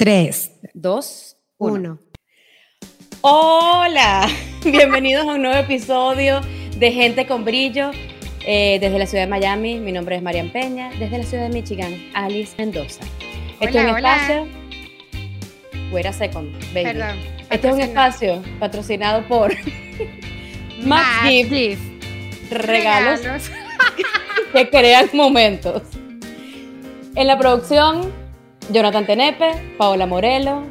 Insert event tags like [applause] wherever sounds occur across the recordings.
3, 2, 1. 1. Hola, [laughs] bienvenidos a un nuevo episodio de Gente con Brillo. eh, desde la ciudad de Miami, mi nombre es Marian Peña. Desde la ciudad de Michigan, Alice Mendoza. este es un Hola, espacio. Wait a second, baby. Perdón. Este es un espacio patrocinado por [laughs] Max Max Gift, Gift. regalos [laughs] que crean momentos. En la producción, Jonathan Tenepe, Paola Morelo.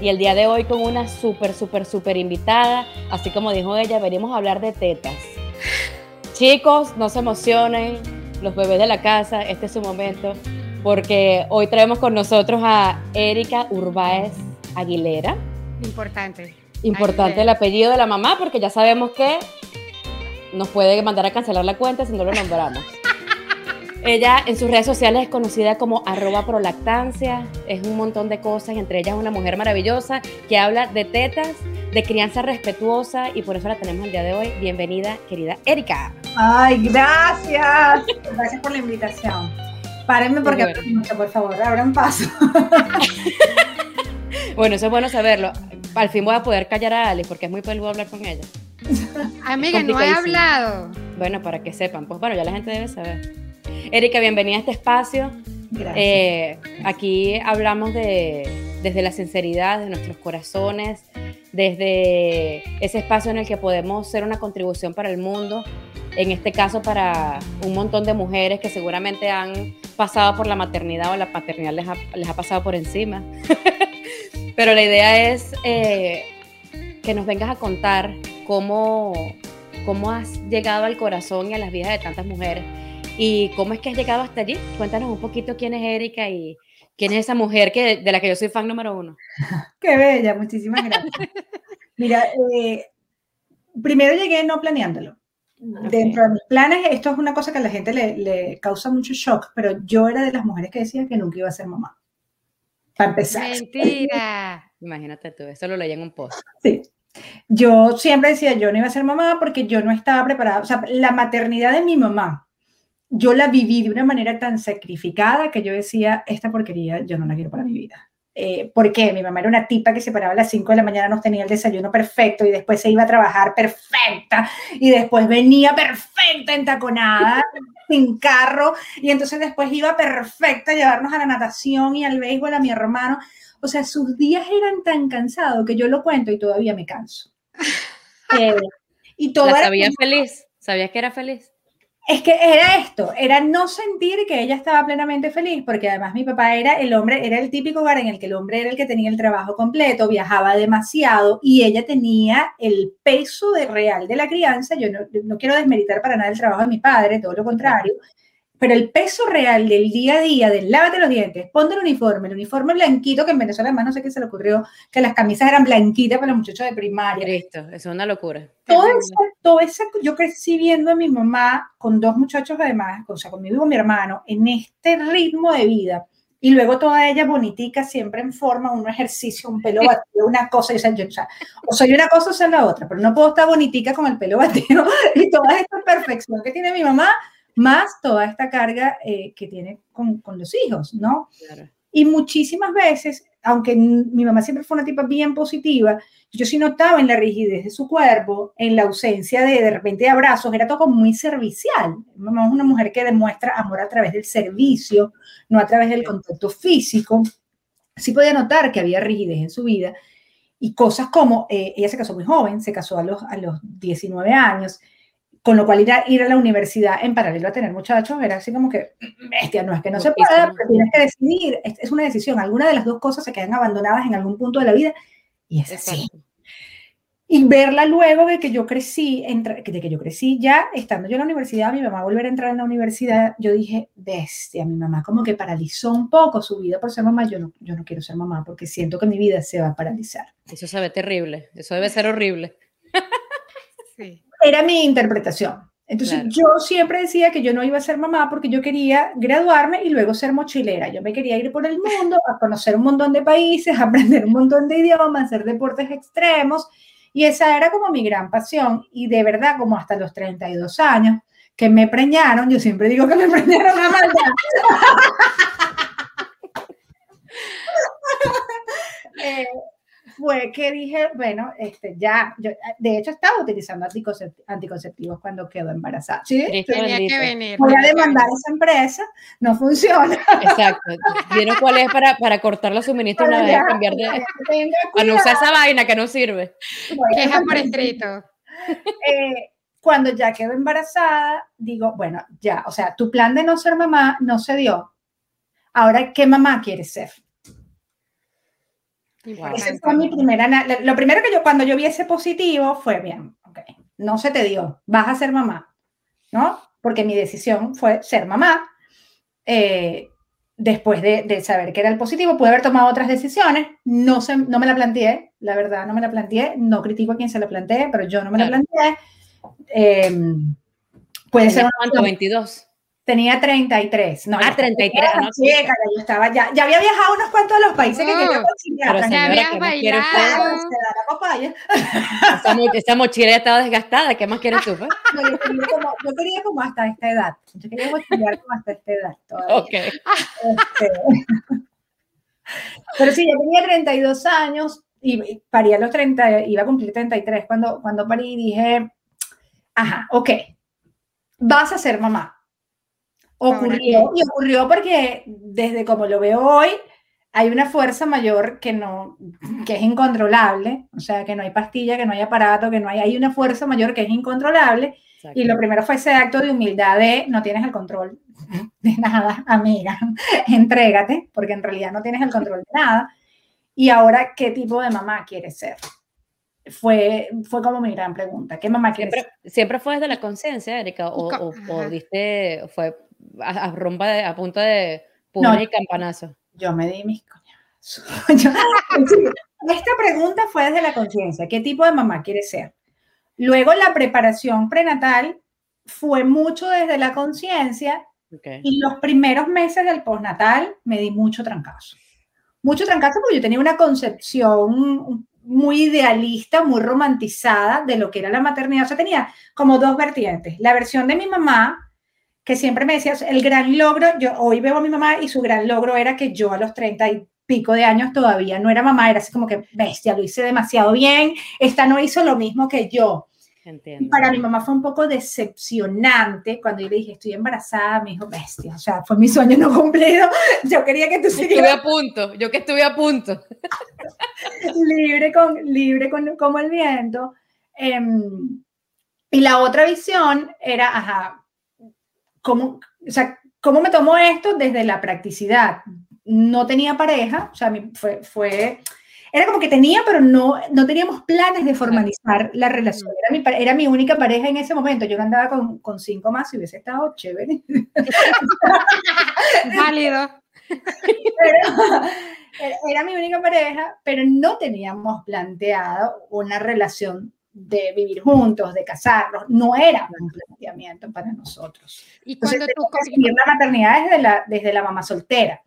Y el día de hoy con una súper, súper, súper invitada. Así como dijo ella, venimos a hablar de tetas. Chicos, no se emocionen, los bebés de la casa, este es su momento. Porque hoy traemos con nosotros a Erika Urbáez Aguilera. Importante. Importante el apellido de la mamá porque ya sabemos que nos puede mandar a cancelar la cuenta si no lo nombramos. Ella en sus redes sociales es conocida como arroba prolactancia, es un montón de cosas, entre ellas una mujer maravillosa que habla de tetas, de crianza respetuosa y por eso la tenemos el día de hoy. Bienvenida, querida Erika. Ay, gracias. Gracias por la invitación. Párenme porque Bueno. hablo mucho, por favor, abran paso. [laughs] Bueno, eso es bueno saberlo. Al fin voy a poder callar a Ali porque es muy peludo hablar con ella. Amiga, no he hablado. Bueno, para que sepan, pues bueno, ya la gente debe saber. Erika, bienvenida a este espacio. Gracias. Eh, aquí hablamos de, desde la sinceridad de nuestros corazones, desde ese espacio en el que podemos ser una contribución para el mundo, en este caso para un montón de mujeres que seguramente han pasado por la maternidad o la paternidad les ha, les ha pasado por encima. [laughs] Pero la idea es eh, que nos vengas a contar cómo, cómo has llegado al corazón y a las vidas de tantas mujeres ¿Y cómo es que has llegado hasta allí? Cuéntanos un poquito quién es Erika y quién es esa mujer que, de la que yo soy fan número uno. [laughs] Qué bella, muchísimas gracias. Mira, eh, primero llegué no planeándolo. Dentro de mis planes, esto es una cosa que a la gente le, le causa mucho shock, pero yo era de las mujeres que decían que nunca iba a ser mamá. Para empezar. Mentira. Imagínate tú, eso lo leí en un post. Sí. Yo siempre decía, yo no iba a ser mamá porque yo no estaba preparada. O sea, la maternidad de mi mamá, yo la viví de una manera tan sacrificada que yo decía, esta porquería yo no la quiero para mi vida. Eh, ¿Por qué? Mi mamá era una tipa que se paraba a las 5 de la mañana, nos tenía el desayuno perfecto y después se iba a trabajar perfecta y después venía perfecta entaconada, [laughs] sin carro y entonces después iba perfecta a llevarnos a la natación y al béisbol a mi hermano. O sea, sus días eran tan cansados que yo lo cuento y todavía me canso. [laughs] Eh, y todo ¿La como- feliz? ¿Sabías que era feliz? Es que era esto, era no sentir que ella estaba plenamente feliz, porque además mi papá era el hombre, era el típico hogar en el que el hombre era el que tenía el trabajo completo, viajaba demasiado y ella tenía el peso de real de la crianza. Yo no, no quiero desmeritar para nada el trabajo de mi padre, todo lo contrario, pero el peso real del día a día, del lávate los dientes, ponte el uniforme, el uniforme blanquito, que en Venezuela además no sé qué se le ocurrió, que las camisas eran blanquitas para los muchachos de primaria Cristo, eso es una locura. todo esa, todo esa- yo crecí viendo a mi mamá con dos muchachos además, o sea, conmigo y con mi hermano, en este ritmo de vida. Y luego toda ella bonitica, siempre en forma, un ejercicio, un pelo batido, una cosa, y, o, sea, yo, o, sea, o soy una cosa o soy la otra, pero no puedo estar bonitica con el pelo batido [laughs] y toda esta perfección que tiene mi mamá, más toda esta carga eh, que tiene con, con los hijos, ¿no? Claro. Y muchísimas veces, aunque mi mamá siempre fue una tipa bien positiva, yo sí notaba en la rigidez de su cuerpo, en la ausencia de de repente de abrazos, era todo como muy servicial. Mi mamá es una mujer que demuestra amor a través del servicio, no a través del contacto físico. Sí podía notar que había rigidez en su vida y cosas como, eh, ella se casó muy joven, se casó a los, a los 19 años, con lo cual ir a, ir a la universidad en paralelo a tener muchachos era así como que, bestia, no es que no se pueda, pero tienes que decidir, es, es una decisión, alguna de las dos cosas se quedan abandonadas en algún punto de la vida y es así. Y verla luego de que yo crecí, entra- de que yo crecí ya estando yo en la universidad, mi mamá volver a entrar en la universidad, yo dije, bestia, mi mamá como que paralizó un poco su vida por ser mamá, yo no, yo no quiero ser mamá porque siento que mi vida se va a paralizar. Eso se ve terrible, eso debe ser horrible. Sí. Era mi interpretación. Entonces Claro. yo siempre decía que yo no iba a ser mamá porque yo quería graduarme y luego ser mochilera. Yo me quería ir por el mundo a conocer un montón de países, a [laughs] aprender un montón de idiomas, hacer deportes extremos y esa era como mi gran pasión y de verdad como hasta los 32 años que me preñaron, yo siempre digo que me [laughs] preñaron a maldad. [laughs] eh, fue que dije, bueno, este, ya, yo, de hecho estaba utilizando anticonceptivos cuando quedó embarazada. ¿Sí? Tenía que venir. Voy a demandar a esa empresa, no funciona. Exacto. ¿Vieron cuál es para, para cortar los suministros una vez cambiar de... Para no usar esa vaina que no sirve. Queja por escrito. Eh, cuando ya quedó embarazada, digo, bueno, ya, o sea, tu plan de no ser mamá no se dio. Ahora, ¿qué mamá quieres ser? Esa fue mi primera. Lo primero que yo, cuando yo vi ese positivo, fue bien, ok, no se te dio, vas a ser mamá, ¿no? Porque mi decisión fue ser mamá. Eh, después de, saber que era el positivo, pude haber tomado otras decisiones, no, se, no me la planteé, la verdad, no me la planteé, no critico a quien se la planteé, pero yo no me la planteé. Eh, puede ser... ¿Cuánto? ¿22? Tenía 33. No, ah, 33. No, sí, yo estaba ya, ya había viajado unos cuantos de los países que quería conciliar. Pero señora, había bailado. Esa, esa mochila ya estaba desgastada. ¿Qué más quieres tú? Pues? [laughs] No, yo, quería como, yo, quería como, hasta esta edad. Yo quería mochilear como hasta esta edad todavía. Ok. Este, [laughs] pero sí, yo tenía 32 años y parí a los 30, iba a cumplir 33 cuando, cuando parí y dije, ajá, ok, vas a ser mamá Ocurrió, y ocurrió porque desde como lo veo hoy, hay una fuerza mayor que no, que es incontrolable, o sea, que no hay pastilla, que no hay aparato, que no hay, hay una fuerza mayor que es incontrolable. Y lo primero fue ese acto de humildad de no tienes el control de nada, amiga, [laughs] entrégate, porque en realidad no tienes el control de nada. Y ahora, ¿qué tipo de mamá quieres ser? Fue, fue como mi gran pregunta. ¿Qué mamá quieres siempre, ser? ¿Siempre fue desde la conciencia, Erika? ¿O, o, o viste, fue a, a, rompa de, a punta de puño y campanazo? Yo me di mis coñazos. [laughs] esta pregunta fue desde la conciencia. ¿Qué tipo de mamá quiere ser? Luego la preparación prenatal fue mucho desde la conciencia okay. y los primeros meses del postnatal me di mucho trancazo. Mucho trancazo porque yo tenía una concepción muy idealista, muy romantizada de lo que era la maternidad. O sea, tenía como dos vertientes. La versión de mi mamá, que siempre me decía, el gran logro, yo hoy veo a mi mamá y su gran logro era que yo a los 30 y pico de años todavía no era mamá, era así como que, bestia, lo hice demasiado bien, esta no hizo lo mismo que yo. Entiendo. Y para mi mamá fue un poco decepcionante cuando yo le dije, estoy embarazada, me dijo, bestia, o sea, fue mi sueño no [laughs] cumplido, yo quería que tú siguieras. Estuve a punto, yo que estuve a punto. [laughs] libre, con, libre con, como el viento. Eh, y la otra visión era, ajá, ¿cómo, o sea, ¿cómo me tomó esto desde la practicidad? No tenía pareja, o sea, fue, fue era como que tenía, pero no, no teníamos planes de formalizar la relación. Era mi, era mi única pareja en ese momento. Yo andaba con, con cinco más y hubiese estado chévere. [laughs] Válido. Pero, era mi única pareja, pero no teníamos planteado una relación de vivir juntos, de casarnos, no era un planteamiento para nosotros. Y cuando Entonces, tú la maternidad desde la, desde la mamá soltera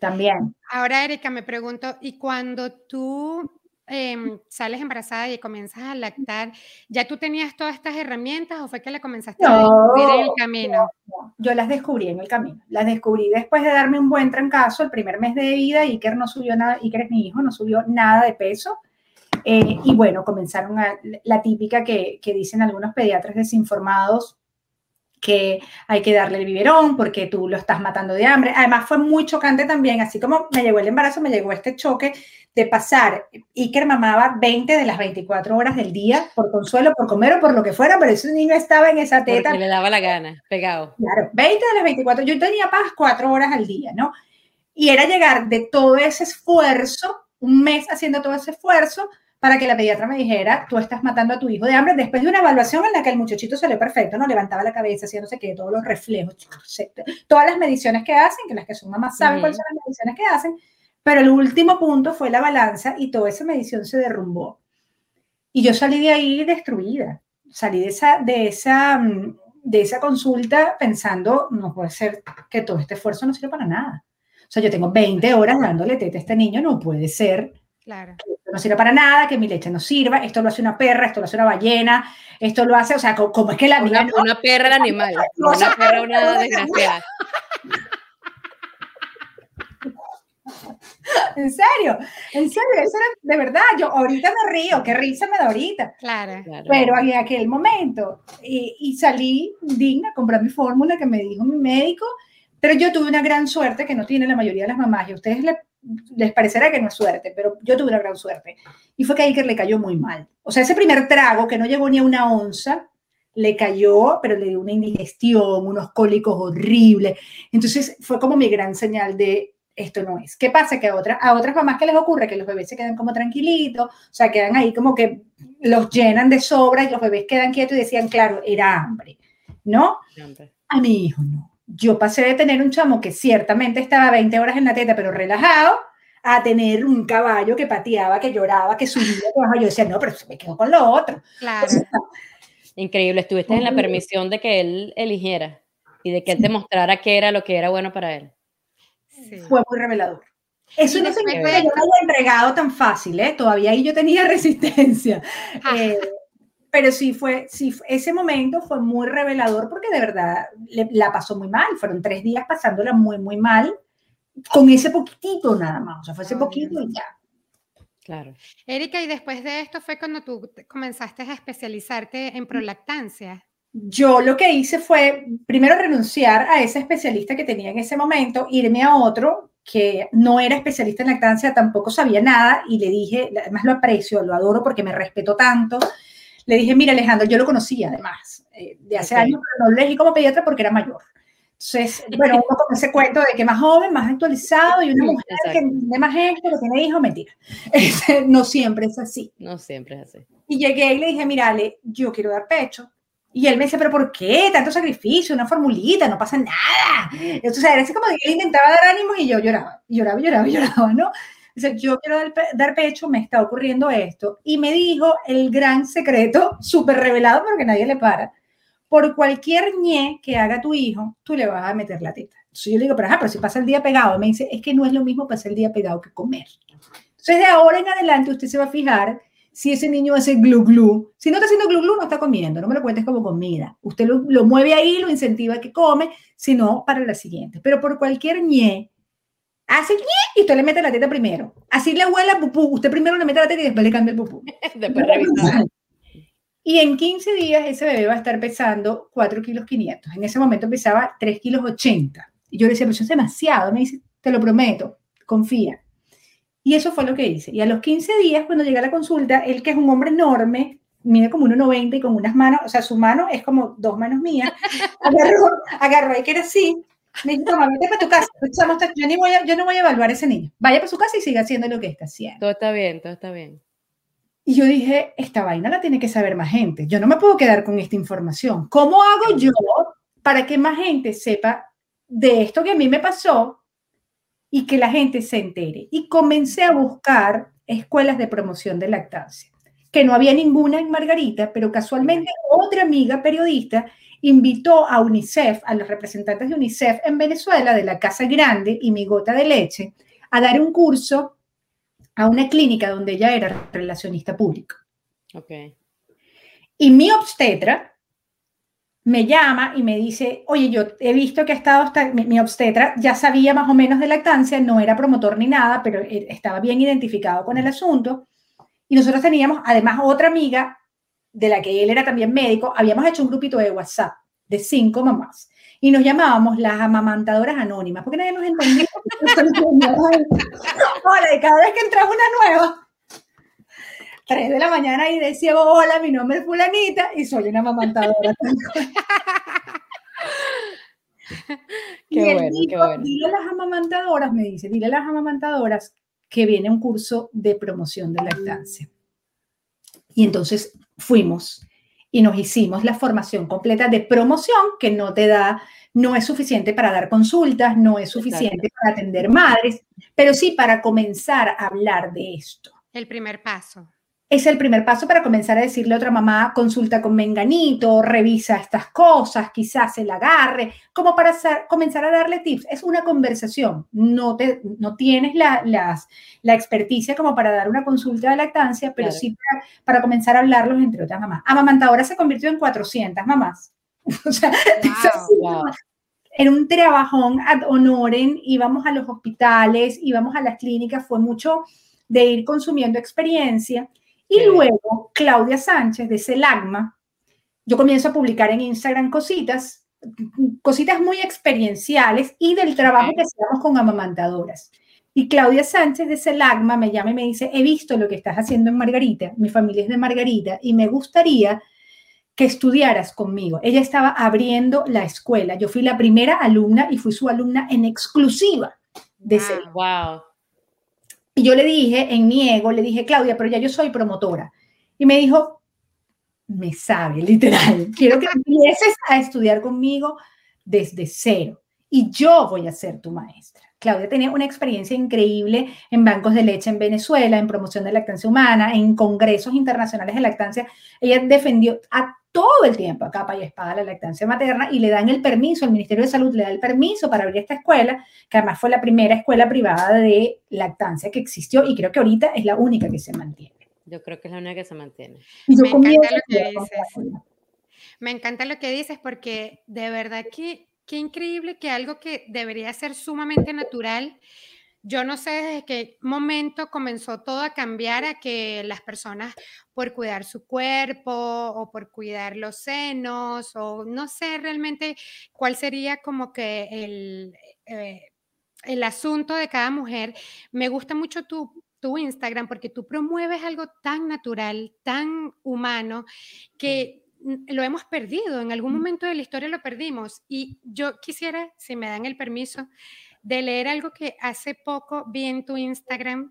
también. Ahora, Erika, me pregunto, ¿y cuando tú eh, sales embarazada y comienzas a lactar, ¿ya tú tenías todas estas herramientas o fue que le comenzaste no, a descubrir en el camino? No, yo las descubrí en el camino. Las descubrí después de darme un buen trancazo el primer mes de vida. Iker no subió nada, Iker es mi hijo, no subió nada de peso. Eh, y bueno, comenzaron a, la típica que, que dicen algunos pediatras desinformados, que hay que darle el biberón porque tú lo estás matando de hambre. Además fue muy chocante también, así como me llegó el embarazo, me llegó este choque de pasar. Iker mamaba 20 de las 24 horas del día por consuelo, por comer o por lo que fuera, pero ese niño estaba en esa teta. Porque le daba la gana, pegado. Claro, 20 de las 24. Yo tenía paz 4 horas al día, ¿no? Y era llegar de todo ese esfuerzo, un mes haciendo todo ese esfuerzo, para que la pediatra me dijera, tú estás matando a tu hijo de hambre, después de una evaluación en la que el muchachito salió perfecto, ¿no? Levantaba la cabeza, hacía no sé qué, todos los reflejos, todas las mediciones que hacen, que las que son mamás saben uh -huh. cuáles son las mediciones que hacen, pero el último punto fue la balanza y toda esa medición se derrumbó. Y yo salí de ahí destruida, salí de esa, de esa, de esa consulta pensando, no puede ser que todo este esfuerzo no sirva para nada. O sea, yo tengo 20 horas dándole teta a este niño, no puede ser Claro. Que esto no sirve para nada, que mi leche no sirva, esto lo hace una perra, esto lo hace una ballena, esto lo hace, o sea, como es que la una, una perra el animal, no, una perra una desgraciada. [laughs] en serio, en serio, eso era de verdad. Yo ahorita me río, qué risa me da ahorita. Claro. Pero en aquel momento, y, y salí digna, compré mi fórmula que me dijo mi médico, pero yo tuve una gran suerte que no tiene la mayoría de las mamás, y a ustedes les, les parecerá que no es suerte, pero yo tuve una gran suerte. Y fue que a Iker le cayó muy mal. O sea, ese primer trago, que no llegó ni a una onza, le cayó, pero le dio una indigestión, unos cólicos horribles. Entonces fue como mi gran señal de esto no es. ¿Qué pasa? Que a, otra, a otras mamás que les ocurre que los bebés se quedan como tranquilitos, o sea, quedan ahí como que los llenan de sobra y los bebés quedan quietos y decían, claro, era hambre, ¿no? A mi hijo no. Yo pasé de tener un chamo que ciertamente estaba 20 horas en la teta, pero relajado, a tener un caballo que pateaba, que lloraba, que subía. Yo decía, no, pero se me quedó con lo otro. Claro. Increíble, estuviste en la permisión de que él eligiera y de que él te mostrara qué era lo que era bueno para él. Fue muy revelador. Eso no que yo me haya entregado tan fácil, ¿eh? Todavía ahí yo tenía [laughs] resistencia. Eh, pero sí fue, sí, ese momento fue muy revelador porque de verdad la pasó muy mal. Fueron tres días pasándola muy, muy mal con ese poquitito nada más. O sea, fue ese poquito y ya. Claro. Erika, y después de esto fue cuando tú comenzaste a especializarte en prolactancia. Yo lo que hice fue primero renunciar a ese especialista que tenía en ese momento, irme a otro que no era especialista en lactancia, tampoco sabía nada y le dije, además lo aprecio, lo adoro porque me respetó tanto. Le dije, mira Alejandro, yo lo conocía además eh, de hace años, pero no lo elegí como pediatra porque era mayor. Entonces, bueno, [laughs] uno con ese cuento de que más joven, más actualizado y una mujer que tiene más esto, que tiene hijos, mentira. [laughs] Este, no siempre es así. No siempre es así. Y llegué y le dije, mírale, yo quiero dar pecho. Y él me dice, pero ¿por qué? Tanto sacrificio, una formulita, no pasa nada. Entonces, era así como que él intentaba dar ánimo y yo lloraba, lloraba, lloraba, [laughs] lloraba, ¿no? Dice, yo quiero dar, dar, pecho, me está ocurriendo esto. Y me dijo el gran secreto, [laughs] súper revelado, pero que nadie le para por cualquier ñe que haga tu hijo, tú le vas a meter la teta. Entonces yo le digo, pero, ajá, pero si pasa el día pegado, me dice, es que no es lo mismo pasar el día pegado que comer. Entonces de ahora en adelante usted se va a fijar si ese niño hace glu glu. Si no está haciendo glu glu, no está comiendo, no me lo cuentes como comida. Usted lo, lo mueve ahí, lo incentiva a que come, sino para la siguiente. Pero por cualquier ñe, hace y usted le mete la teta primero. Así le huele a pupú, usted primero le mete la teta y después le cambia el pupú. [laughs] después revisar. Y en 15 días ese bebé va a estar pesando 4 kilos 500. En ese momento pesaba 3 kilos 80. Y yo le decía, pero eso es demasiado. Me dice, te lo prometo, confía. Y eso fue lo que hice. Y a los 15 días, cuando llegué a la consulta, él que es un hombre enorme, mide como 1,90 y con unas manos, o sea, su mano es como dos manos mías, [laughs] agarró, agarró ahí que era así, me dijo, toma, vete para tu casa, yo, ni voy a, yo no voy a evaluar a ese niño, vaya para su casa y siga haciendo lo que está haciendo. Todo está bien, todo está bien. Y yo dije, esta vaina la tiene que saber más gente. Yo no me puedo quedar con esta información. ¿Cómo hago yo para que más gente sepa de esto que a mí me pasó y que la gente se entere? Y comencé a buscar escuelas de promoción de lactancia, que no había ninguna en Margarita, pero casualmente otra amiga periodista invitó a UNICEF, a los representantes de UNICEF en Venezuela, de la Casa Grande y Mi Gota de Leche, a dar un curso a una clínica donde ella era relacionista público. Okay. Y mi obstetra me llama y me dice, oye, yo he visto que ha estado, hasta, mi, obstetra ya sabía más o menos de lactancia, no era promotor ni nada, pero e, estaba bien identificado con el asunto. Y nosotros teníamos además otra amiga de la que él era también médico, habíamos hecho un grupito de WhatsApp de cinco mamás y nos llamábamos las amamantadoras anónimas, porque nadie nos entendía. [laughs] hola, y cada vez que entraba una nueva, 3 de la mañana y decía, hola, mi nombre es fulanita y soy una amamantadora. [laughs] qué bueno, qué bueno. Dile a las amamantadoras, me dice, dile a las amamantadoras que viene un curso de promoción de lactancia. Y entonces fuimos y nos hicimos la formación completa de promoción que no te da, no es suficiente para dar consultas, no es suficiente para atender madres, pero sí para comenzar a hablar de esto. El primer paso es el primer paso para comenzar a decirle a otra mamá, consulta con Menganito, revisa estas cosas, quizás se la agarre, como para comenzar a darle tips. Es una conversación, no, te, no tienes la, las, la experticia como para dar una consulta de lactancia, pero sí para, comenzar a hablarlos entre otras mamás. Amamantadora se convirtió en 400 mamás. [laughs] o sea, [laughs] era un trabajón ad honorem, íbamos a los hospitales, íbamos a las clínicas, fue mucho de ir consumiendo experiencia. Y luego Claudia Sánchez de Celagma, yo comienzo a publicar en Instagram cositas, cositas muy experienciales y del trabajo que hacíamos con amamantadoras. Y Claudia Sánchez de Celagma me llama y me dice, he visto lo que estás haciendo en Margarita, mi familia es de Margarita, y me gustaría que estudiaras conmigo. Ella estaba abriendo la escuela. Yo fui la primera alumna y fui su alumna en exclusiva de wow. Y yo le dije, en mi ego, le dije, Claudia, pero ya yo soy promotora. Y me dijo, me sabe, literal. [laughs] Quiero que empieces a estudiar conmigo desde cero. Y yo voy a ser tu maestra. Claudia tenía una experiencia increíble en bancos de leche en Venezuela, en promoción de lactancia humana, en congresos internacionales de lactancia. Ella defendió a todo el tiempo a capa y espada la lactancia materna y le dan el permiso, el Ministerio de Salud le da el permiso para abrir esta escuela, que además fue la primera escuela privada de lactancia que existió y creo que ahorita es la única que se mantiene. Yo creo que es la única que se mantiene. Me encanta lo que dices. Me encanta lo que dices porque de verdad que qué increíble que algo que debería ser sumamente natural, yo no sé desde qué momento comenzó todo a cambiar a que las personas por cuidar su cuerpo o por cuidar los senos o no sé realmente cuál sería como que el, eh, el asunto de cada mujer. Me gusta mucho tu, tu Instagram porque tú promueves algo tan natural, tan humano, que lo hemos perdido, en algún momento de la historia lo perdimos. Y yo quisiera, si me dan el permiso, de leer algo que hace poco vi en tu Instagram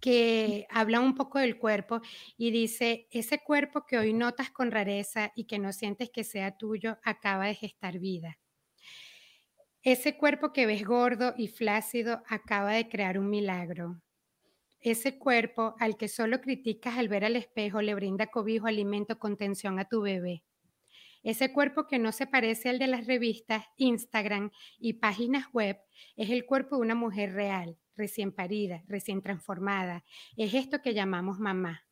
que habla un poco del cuerpo y dice, ese cuerpo que hoy notas con rareza y que no sientes que sea tuyo, acaba de gestar vida. Ese cuerpo que ves gordo y flácido acaba de crear un milagro. Ese cuerpo al que solo criticas al ver al espejo le brinda cobijo, alimento, contención a tu bebé. Ese cuerpo que no se parece al de las revistas, Instagram y páginas web es el cuerpo de una mujer real, recién parida, recién transformada. Es esto que llamamos mamá.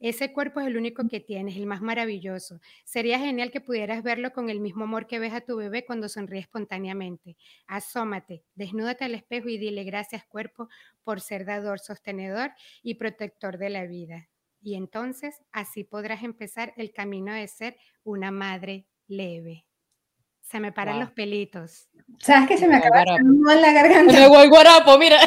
Ese cuerpo es el único que tienes, el más maravilloso. Sería genial que pudieras verlo con el mismo amor que ves a tu bebé cuando sonríe espontáneamente. Asómate, desnúdate al espejo y dile gracias cuerpo por ser dador, sostenedor y protector de la vida. Y entonces así podrás empezar el camino de ser una madre leve. Se me paran los pelitos. ¿Sabes que se me acaba de la garganta? Me voy guarapo, mira.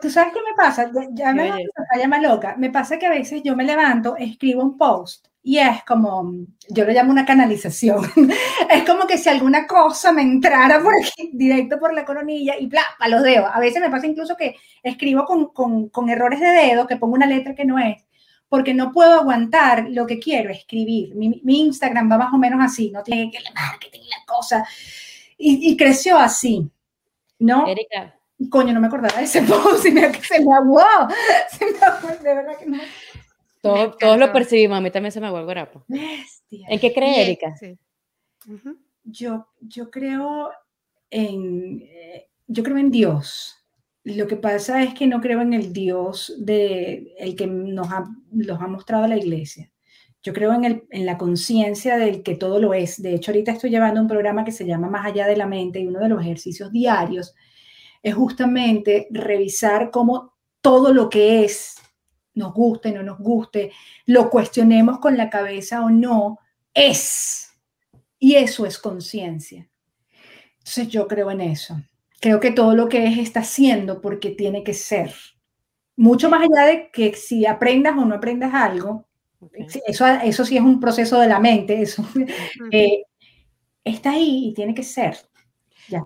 ¿Tú sabes qué me pasa? Ya me llama loca. Me pasa que a veces yo me levanto, escribo un post y es como, yo lo llamo una canalización. [laughs] es como que si alguna cosa me entrara por aquí, directo por la coronilla y bla, a los dedos. A veces me pasa incluso que escribo con, con, con errores de dedo, que pongo una letra que no es, porque no puedo aguantar lo que quiero escribir. Mi, mi Instagram va más o menos así, no tiene que la marketing, la cosa. Y, y creció así, ¿no? Erika, coño, no me acordaba de ese [laughs] post y me, se me aguó. Se me de verdad que no. todos lo percibimos, a mí también se me aguó el guarapo. Bestia. ¿En qué cree Erika? yo, yo creo en, eh, yo creo en Dios. Lo que pasa es que no creo en el Dios de el que nos ha, los ha mostrado la iglesia. Yo creo en, el, en la conciencia del que todo lo es. De hecho, ahorita estoy llevando un programa que se llama Más allá de la mente y uno de los ejercicios diarios es justamente revisar cómo todo lo que es, nos guste, no nos guste, lo cuestionemos con la cabeza o no, es. Y eso es conciencia. Entonces yo creo en eso. Creo que todo lo que es está siendo porque tiene que ser. Mucho más allá de que si aprendas o no aprendas algo, eso, eso sí es un proceso de la mente, eso [laughs] eh, está ahí y tiene que ser.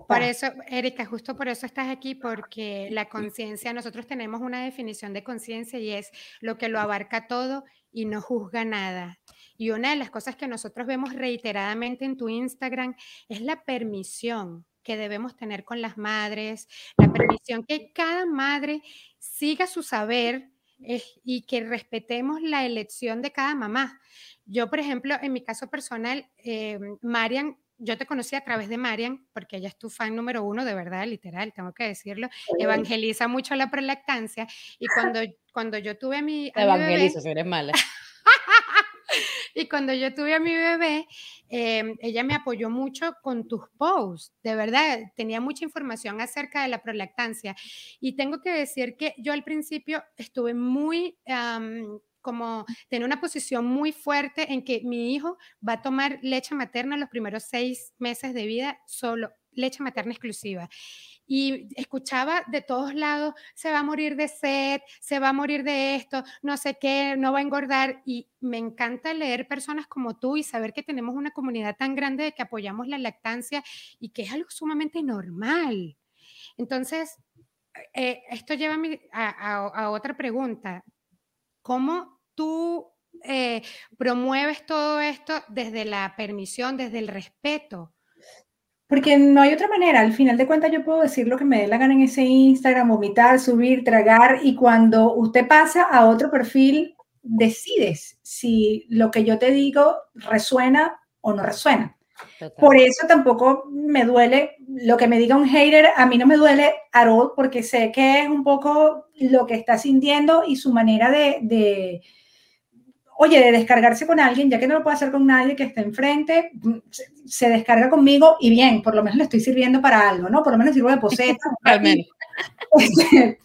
Por eso, Erika, justo por eso estás aquí, porque la conciencia, nosotros tenemos una definición de conciencia y es lo que lo abarca todo y no juzga nada. Y una de las cosas que nosotros vemos reiteradamente en tu Instagram es la permisión que debemos tener con las madres, la permisión que cada madre siga su saber eh, y que respetemos la elección de cada mamá. Yo, por ejemplo, en mi caso personal, eh, Marian yo te conocí a través de Marian, porque ella es tu fan número uno, de verdad, literal, tengo que decirlo. Evangeliza mucho la prolactancia. Y cuando, cuando yo tuve a mi. evangelizo, si eres mala. [laughs] Y cuando yo tuve a mi bebé, em, ella me apoyó mucho con tus posts, de verdad, tenía mucha información acerca de la prolactancia. Y tengo que decir que yo al principio estuve muy... como tener una posición muy fuerte en que mi hijo va a tomar leche materna los primeros seis meses de vida solo, leche materna exclusiva y escuchaba de todos lados, se va a morir de sed, se va a morir de esto, no sé qué, no va a engordar. Y me encanta leer personas como tú y saber que tenemos una comunidad tan grande de que apoyamos la lactancia y que es algo sumamente normal. Entonces, eh, esto lleva a, otra pregunta. ¿Cómo tú eh, promueves todo esto desde la permisión, desde el respeto? Porque no hay otra manera. Al final de cuentas, yo puedo decir lo que me dé la gana en ese Instagram, vomitar, subir, tragar. Y cuando usted pasa a otro perfil, decides si lo que yo te digo resuena o no resuena. Por eso tampoco me duele lo que me diga un hater, a mí no me duele at all, porque sé que es un poco lo que está sintiendo y su manera de oye, de descargarse con alguien, ya que no lo puede hacer con nadie que esté enfrente, se, descarga conmigo y bien, por lo menos le estoy sirviendo para algo, ¿no? Por lo menos sirvo de poseta. [laughs] [laughs]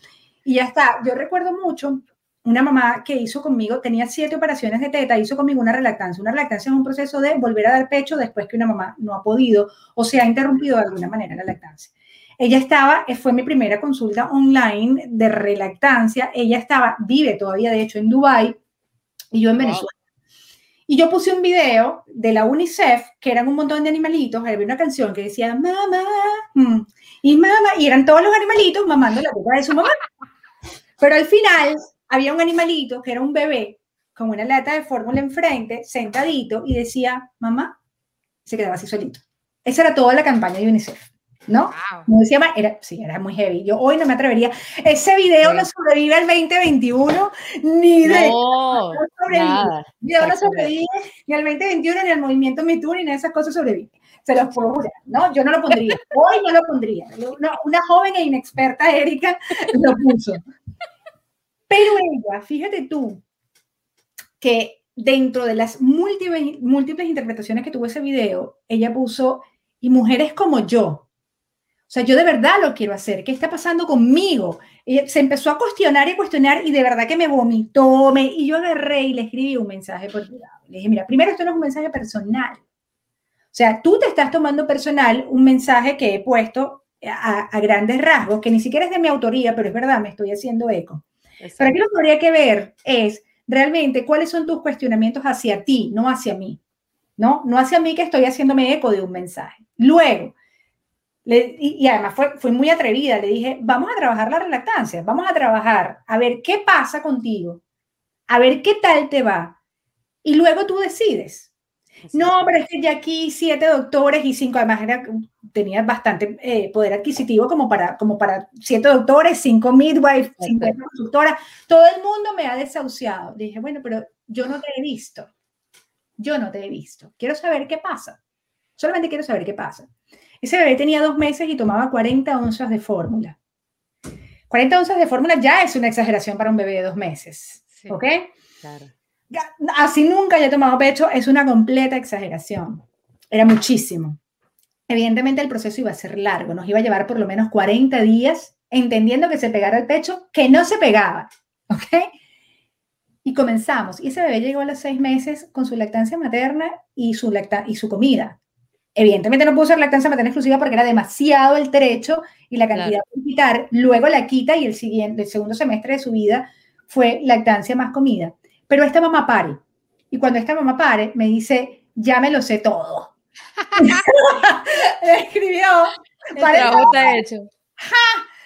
y ya está. Yo recuerdo mucho una mamá que hizo conmigo, tenía siete operaciones de teta, hizo conmigo una relactancia. Una relactancia es un proceso de volver a dar pecho después que una mamá no ha podido o se ha interrumpido de alguna manera la lactancia. Ella estaba, fue mi primera consulta online de relactancia. Ella estaba, vive todavía de hecho en Dubái, y yo en Venezuela. Y yo puse un video de la UNICEF, que eran un montón de animalitos, había una canción que decía, mamá, mm", y mamá, y eran todos los animalitos mamando la boca de su mamá. Pero al final había un animalito que era un bebé con una lata de fórmula enfrente, sentadito, y decía, mamá, se quedaba así solito. Esa era toda la campaña de UNICEF. ¿no? Wow. se llama, era, sí, era muy heavy. Yo hoy no me atrevería. Ese video no sobrevive al 2021 ni de. No, [laughs] no sobrevive. Nada, no sobrevive ni al 2021 ni al movimiento Me Too ni esas cosas sobrevive. Se los puedo jurar, ¿no? Yo no lo pondría. [laughs] Hoy no lo pondría. Una, una joven e inexperta Erika lo puso. Pero ella, fíjate tú, que dentro de las múltiples, múltiples interpretaciones que tuvo ese video, ella puso, y mujeres como yo, o sea, yo de verdad lo quiero hacer. ¿Qué está pasando conmigo? Se empezó a cuestionar y cuestionar y de verdad que me vomitó. Me, y yo agarré y le escribí un mensaje por privado. Le dije, mira, primero esto no es un mensaje personal. O sea, tú te estás tomando personal un mensaje que he puesto a, grandes rasgos, que ni siquiera es de mi autoría, pero es verdad, me estoy haciendo eco. Pero aquí lo que habría que ver es realmente cuáles son tus cuestionamientos hacia ti, no hacia mí. ¿no? No hacia mí que estoy haciéndome eco de un mensaje. Luego, y, además fue, fue muy atrevida, le dije, vamos a trabajar la relactancia, vamos a trabajar, a ver qué pasa contigo, a ver qué tal te va, y luego tú decides. No, pero es que ya aquí siete doctores y cinco, además era, tenía bastante eh, poder adquisitivo como para, como para siete doctores, cinco midwives, cinco consultoras, todo el mundo me ha desahuciado. dije, bueno, pero yo no te he visto, yo no te he visto, quiero saber qué pasa, solamente quiero saber qué pasa. Ese bebé tenía dos meses y tomaba 40 onzas de fórmula. 40 onzas de fórmula ya es una exageración para un bebé de dos meses. ¿Ok? Claro. Así nunca haya tomado pecho es una completa exageración. Era muchísimo. Evidentemente el proceso iba a ser largo, nos iba a llevar por lo menos 40 días entendiendo que se pegara el pecho, que no se pegaba. ¿Ok? Y comenzamos. Y ese bebé llegó a los seis meses con su lactancia materna y su, lacta y su comida. Evidentemente no pudo ser lactancia materna exclusiva porque era demasiado el trecho y la cantidad de quitar. Luego la quita y el, siguiente, el segundo semestre de su vida fue lactancia más comida. Pero esta mamá pare. Y cuando esta mamá pare, me dice, ya me lo sé todo. [laughs] escribió. El hecho.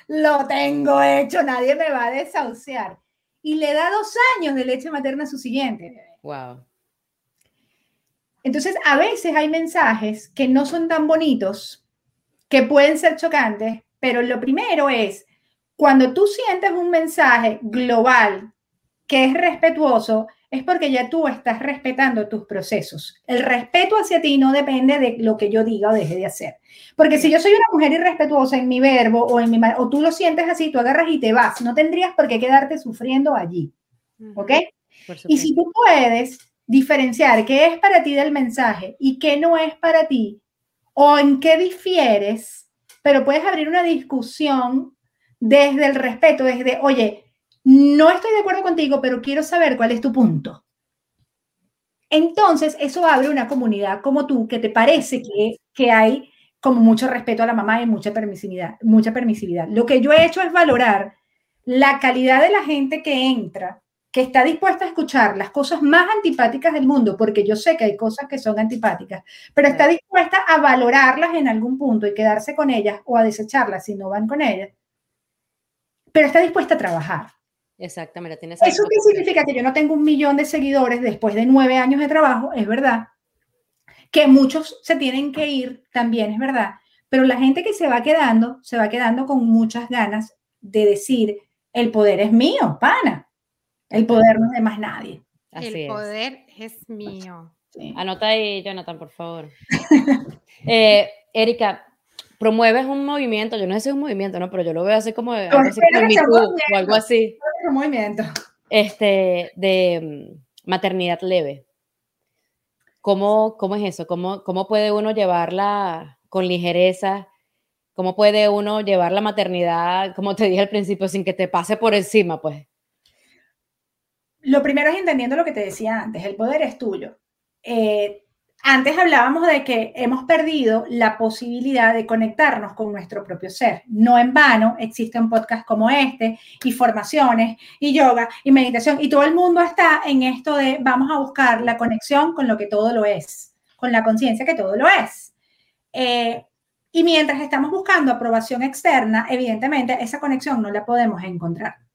Lo tengo hecho, nadie me va a desahuciar. Y le da dos años de leche materna a su siguiente. Wow. Entonces, a veces hay mensajes que no son tan bonitos, que pueden ser chocantes, pero lo primero es, cuando tú sientes un mensaje global que es respetuoso, es porque ya tú estás respetando tus procesos. El respeto hacia ti no depende de lo que yo diga o deje de hacer. Porque si yo soy una mujer irrespetuosa en mi verbo o en mi o tú lo sientes así, tú agarras y te vas, no tendrías por qué quedarte sufriendo allí. ¿Ok? Y si tú puedes diferenciar qué es para ti del mensaje y qué no es para ti, o en qué difieres, pero puedes abrir una discusión desde el respeto, desde, oye, no estoy de acuerdo contigo, pero quiero saber cuál es tu punto. Entonces, eso abre una comunidad como tú, que te parece que, que hay como mucho respeto a la mamá y mucha permisividad, mucha permisividad. Lo que yo he hecho es valorar la calidad de la gente que entra, que está dispuesta a escuchar las cosas más antipáticas del mundo, porque yo sé que hay cosas que son antipáticas, pero está dispuesta a valorarlas en algún punto y quedarse con ellas o a desecharlas si no van con ellas, pero está dispuesta a trabajar. Exactamente. Tienes ¿Eso qué significa? Que yo no tengo un millón de seguidores después de nueve años de trabajo, es verdad. Que muchos se tienen que ir, también es verdad. Pero la gente que se va quedando, se va quedando con muchas ganas de decir, el poder es mío, pana. El poder no es de más nadie. el poder es mío. Anota ahí, Jonathan, por favor. [laughs] eh, Erika, promueves un movimiento, yo no sé si es un movimiento, ¿no? Pero yo lo veo así como, así o algo así. Un movimiento. Este, de mm, maternidad leve. ¿Cómo, cómo es eso? ¿Cómo, ¿Cómo puede uno llevarla con ligereza? ¿Cómo puede uno llevar la maternidad, como te dije al principio, sin que te pase por encima, pues? Lo primero es entendiendo lo que te decía antes, el poder es tuyo. Eh, antes hablábamos de que hemos perdido la posibilidad de conectarnos con nuestro propio ser. No en vano existen podcasts como este y formaciones y yoga y meditación y todo el mundo está en esto de vamos a buscar la conexión con lo que todo lo es, con la conciencia que todo lo es. Eh, y mientras estamos buscando aprobación externa, evidentemente esa conexión no la podemos encontrar.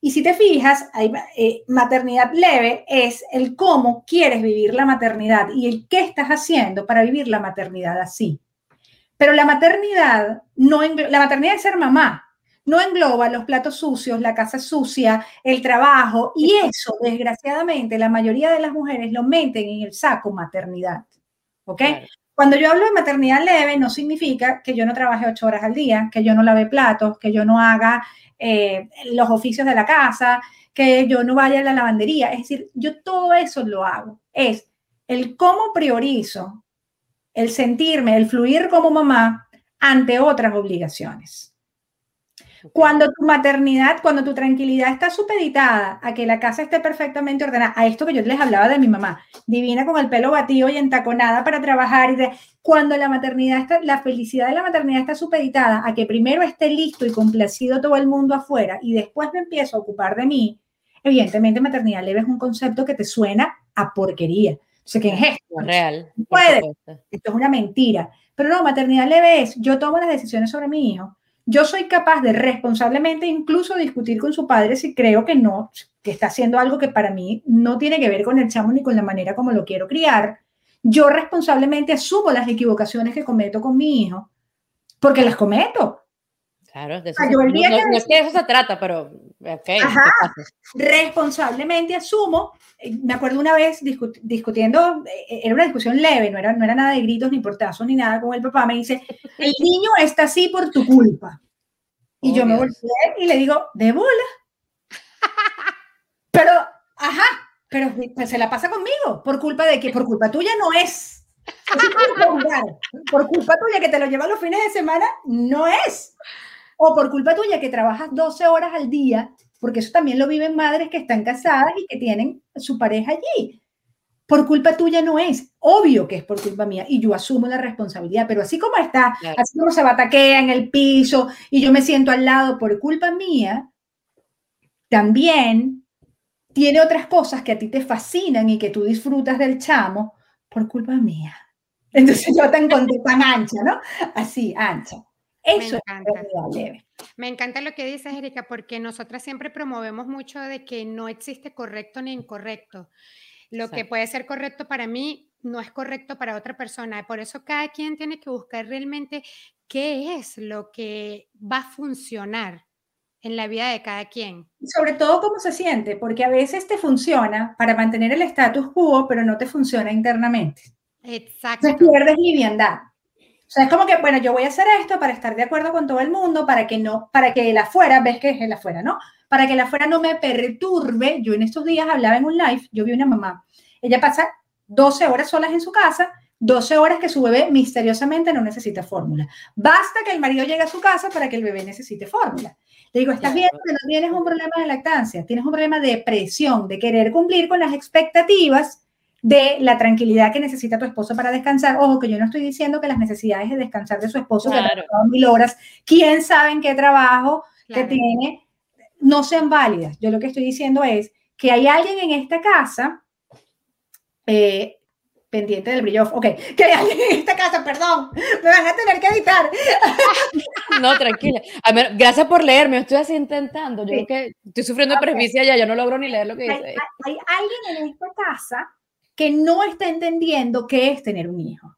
Y si te fijas, eh, maternidad leve es el cómo quieres vivir la maternidad y el qué estás haciendo para vivir la maternidad así. Pero la maternidad, no la maternidad es ser mamá, no engloba los platos sucios, la casa sucia, el trabajo, y eso, desgraciadamente, la mayoría de las mujeres lo meten en el saco maternidad. ¿Ok? Cuando yo hablo de maternidad leve, no significa que yo no trabaje ocho horas al día, que yo no lave platos, que yo no haga eh, los oficios de la casa, que yo no vaya a la lavandería. Es decir, yo todo eso lo hago. Es el cómo priorizo el sentirme, el fluir como mamá ante otras obligaciones. Cuando tu maternidad, cuando tu tranquilidad está supeditada a que la casa esté perfectamente ordenada, a esto que yo les hablaba de mi mamá, divina con el pelo batido y entaconada para trabajar, y de, cuando la maternidad está, la felicidad de la maternidad está supeditada a que primero esté listo y complacido todo el mundo afuera y después me empiezo a ocupar de mí, evidentemente maternidad leve es un concepto que te suena a porquería. O sea, ¿qué es esto? Real. Puede. Esto es una mentira. Pero no, maternidad leve es, yo tomo las decisiones sobre mi hijo, yo soy capaz de responsablemente incluso discutir con su padre si creo que no, que está haciendo algo que para mí no tiene que ver con el chamo ni con la manera como lo quiero criar. Yo responsablemente asumo las equivocaciones que cometo con mi hijo, porque las cometo. Claro, de eso, se, no, es que eso se trata, pero responsablemente asumo. Eh, me acuerdo una vez discutiendo, eh, era una discusión leve, no era, no era nada de gritos ni portazos ni nada con el papá. Me dice: [laughs] El niño está así por tu culpa. Y yo me volteé y le digo: De bola. pero, ajá, pero pues, se la pasa conmigo. ¿Por culpa de que Por culpa tuya no es. Por culpa tuya que te lo lleva los fines de semana, no es o por culpa tuya que trabajas 12 horas al día, porque eso también lo viven madres que están casadas y que tienen su pareja allí. Por culpa tuya no es, obvio que es por culpa mía y yo asumo la responsabilidad, pero así como está, así como se bataquea en el piso y yo me siento al lado por culpa mía, también tiene otras cosas que a ti te fascinan y que tú disfrutas del chamo por culpa mía. Entonces yo te encontré tan ancha, ¿no? Así, ancha. Eso me encanta. Me encanta lo que dices, Erika, porque nosotras siempre promovemos mucho de que no existe correcto ni incorrecto. Lo que puede ser correcto para mí no es correcto para otra persona. Por eso cada quien tiene que buscar realmente qué es lo que va a funcionar en la vida de cada quien. Sobre todo cómo se siente, porque a veces te funciona para mantener el status quo, pero no te funciona internamente. Exacto. Entonces pierdes liviandad. O sea, es como que, bueno, yo voy a hacer esto para estar de acuerdo con todo el mundo, para que no, para que el afuera, ves que es el afuera, ¿no? Para que el afuera no me perturbe. Yo en estos días hablaba en un live, yo vi una mamá ella pasa 12 horas solas en su casa, 12 horas que su bebé misteriosamente no necesita fórmula. Basta que el marido llegue a su casa para que el bebé necesite fórmula. Le digo, estás viendo que no tienes un problema de lactancia, tienes un problema de presión, de querer cumplir con las expectativas de la tranquilidad que necesita tu esposo para descansar. Ojo, que yo no estoy diciendo que las necesidades de descansar de su esposo, que ha mil horas, quién sabe en qué trabajo que tiene, no sean válidas. Yo lo que estoy diciendo es que hay alguien en esta casa eh, pendiente del brillo. Ok, que hay alguien en esta casa, perdón, me van a tener que editar. [laughs] No, tranquila. A ver, gracias por leerme, estoy así intentando. Yo creo que estoy sufriendo presbicia ya, yo no logro ni leer lo que dice. Hay, hay, alguien en esta casa que no está entendiendo qué es tener un hijo.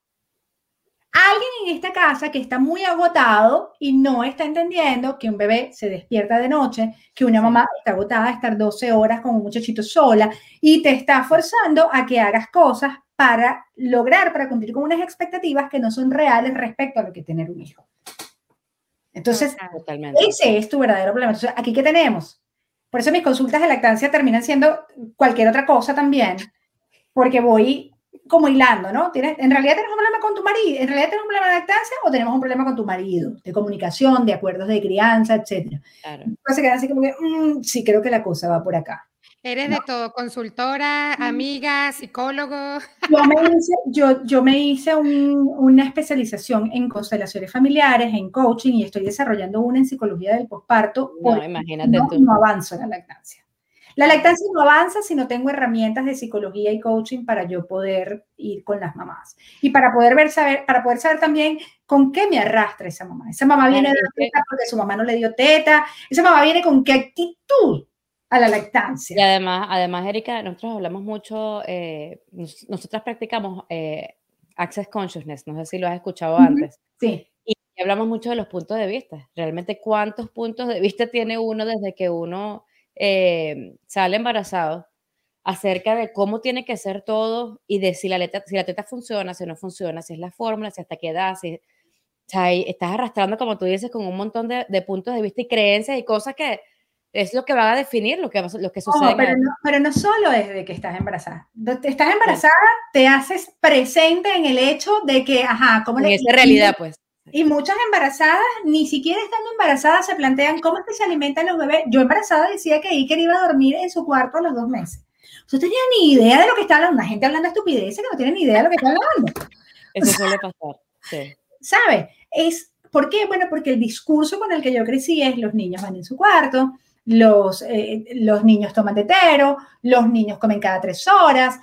Alguien en esta casa que está muy agotado y no está entendiendo que un bebé se despierta de noche, que una mamá está agotada de estar 12 horas con un muchachito sola y te está forzando a que hagas cosas para lograr, para cumplir con unas expectativas que no son reales respecto a lo que tener un hijo. Entonces, ese es tu verdadero problema. Entonces, aquí qué tenemos. Por eso mis consultas de lactancia terminan siendo cualquier otra cosa también, porque voy como hilando, ¿no? ¿Tienes, en realidad tienes un problema con tu marido, en realidad tienes un problema de lactancia o tenemos un problema con tu marido, de comunicación, de acuerdos de crianza, etcétera. Claro. Entonces se queda así como que, mm, sí, creo que la cosa va por acá. Eres de todo, consultora, mm. amiga, psicólogo. Yo me hice, yo, yo me hice una especialización en constelaciones familiares, en coaching y estoy desarrollando una en psicología del posparto. No, imagínate no, tú. No avanzo en la lactancia. La lactancia no avanza si no tengo herramientas de psicología y coaching para yo poder ir con las mamás. Y para poder ver, saber, para poder saber también con qué me arrastra esa mamá. Esa mamá viene de teta porque su mamá no le dio teta. Esa mamá viene con qué actitud a la lactancia. Y además, además Erika, nosotros hablamos mucho, eh, nosotras practicamos eh, Access Consciousness, no sé si lo has escuchado antes. Sí. Y hablamos mucho de los puntos de vista. Realmente, ¿cuántos puntos de vista tiene uno desde que uno eh, sale embarazado? acerca de cómo tiene que ser todo y de si la, letra, si la teta funciona, si no funciona, si es la fórmula, si hasta qué edad, si, o sea, estás arrastrando, como tú dices, con un montón de, de puntos de vista y creencias y cosas que, es lo que va a definir lo que, lo que sucede. pero, no, pero, no, solo es de que estás embarazada. Estás embarazada, te haces presente en el hecho de que, ajá, ¿cómo le esa realidad, pues. Y muchas embarazadas, ni siquiera estando embarazadas, se plantean cómo es que se alimentan los bebés. Yo embarazada decía que Iker iba a dormir en su cuarto a los dos meses. No tenía ni idea de lo que está hablando. La gente hablando de estupideces que no tiene ni idea de lo que está hablando. Eso suele pasar, sí. ¿Sabe? Es, ¿Por qué? Bueno, porque el discurso con el que yo crecí es los niños van en su cuarto, los, eh, los niños toman tetero, los niños comen cada tres horas.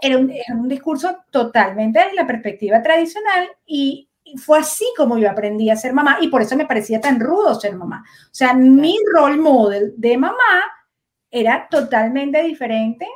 era, un, discurso totalmente desde la perspectiva tradicional y, fue así como yo aprendí a ser mamá y por eso me parecía tan rudo ser mamá. O sea, mi role model de mamá era totalmente diferente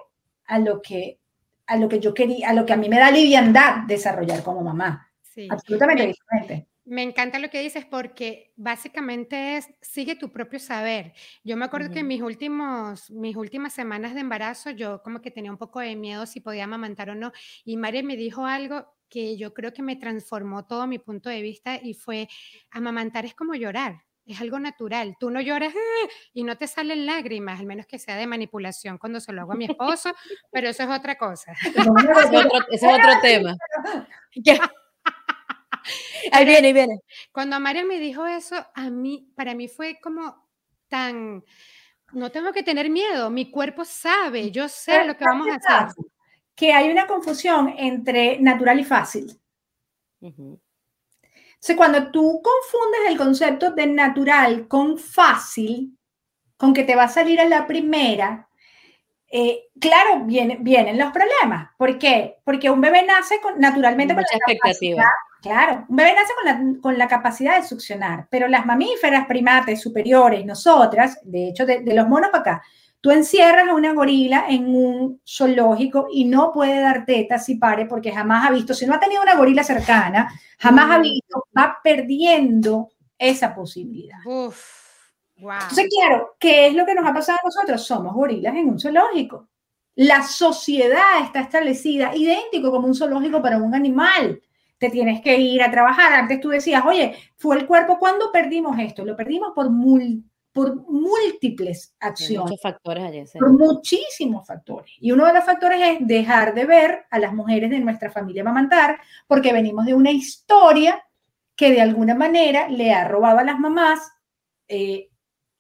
a lo que, a lo que yo quería, a lo que a mí me da liviandad desarrollar como mamá. Absolutamente diferente. Me encanta lo que dices porque básicamente es sigue tu propio saber. Yo me acuerdo que en mis últimos mis últimas semanas de embarazo yo como que tenía un poco de miedo si podía amamantar o no y María me dijo algo que yo creo que me transformó todo mi punto de vista y fue amamantar es como llorar. Es algo natural. Tú no lloras ¡ah! [laughs] y no te salen lágrimas, al menos que sea de manipulación cuando se lo hago a mi esposo, pero eso es otra cosa. ese es otro [laughs] tema. [laughs] Ahí viene, ahí viene. Cuando María me dijo eso, a mí, para mí fue como tan, no tengo que tener miedo, mi cuerpo sabe, yo sé lo que vamos a hacer. Que hay una confusión entre natural y fácil. Entonces, cuando tú confundes el concepto de natural con fácil, con que te va a salir a la primera, eh, claro, vienen, vienen los problemas. ¿Por qué? Porque un bebé nace con, naturalmente con la expectativa. Claro, un bebé nace con la, con la, capacidad de succionar, pero las mamíferas primates superiores, nosotras, de hecho, de, los monos para acá, tú encierras a una gorila en un zoológico y no puede dar tetas si pare porque jamás ha visto, si no ha tenido una gorila cercana, jamás ha visto, va perdiendo esa posibilidad. Uf, wow. Entonces, claro, ¿qué es lo que nos ha pasado a nosotros? Somos gorilas en un zoológico. La sociedad está establecida idéntico como un zoológico para un animal te tienes que ir a trabajar. Antes tú decías, oye, fue el cuerpo, ¿cuándo perdimos esto? Lo perdimos por por múltiples acciones. muchos factores. Por muchísimos factores. Y uno de los factores es dejar de ver a las mujeres de nuestra familia mamantar, porque venimos de una historia que de alguna manera le ha robado a las mamás eh,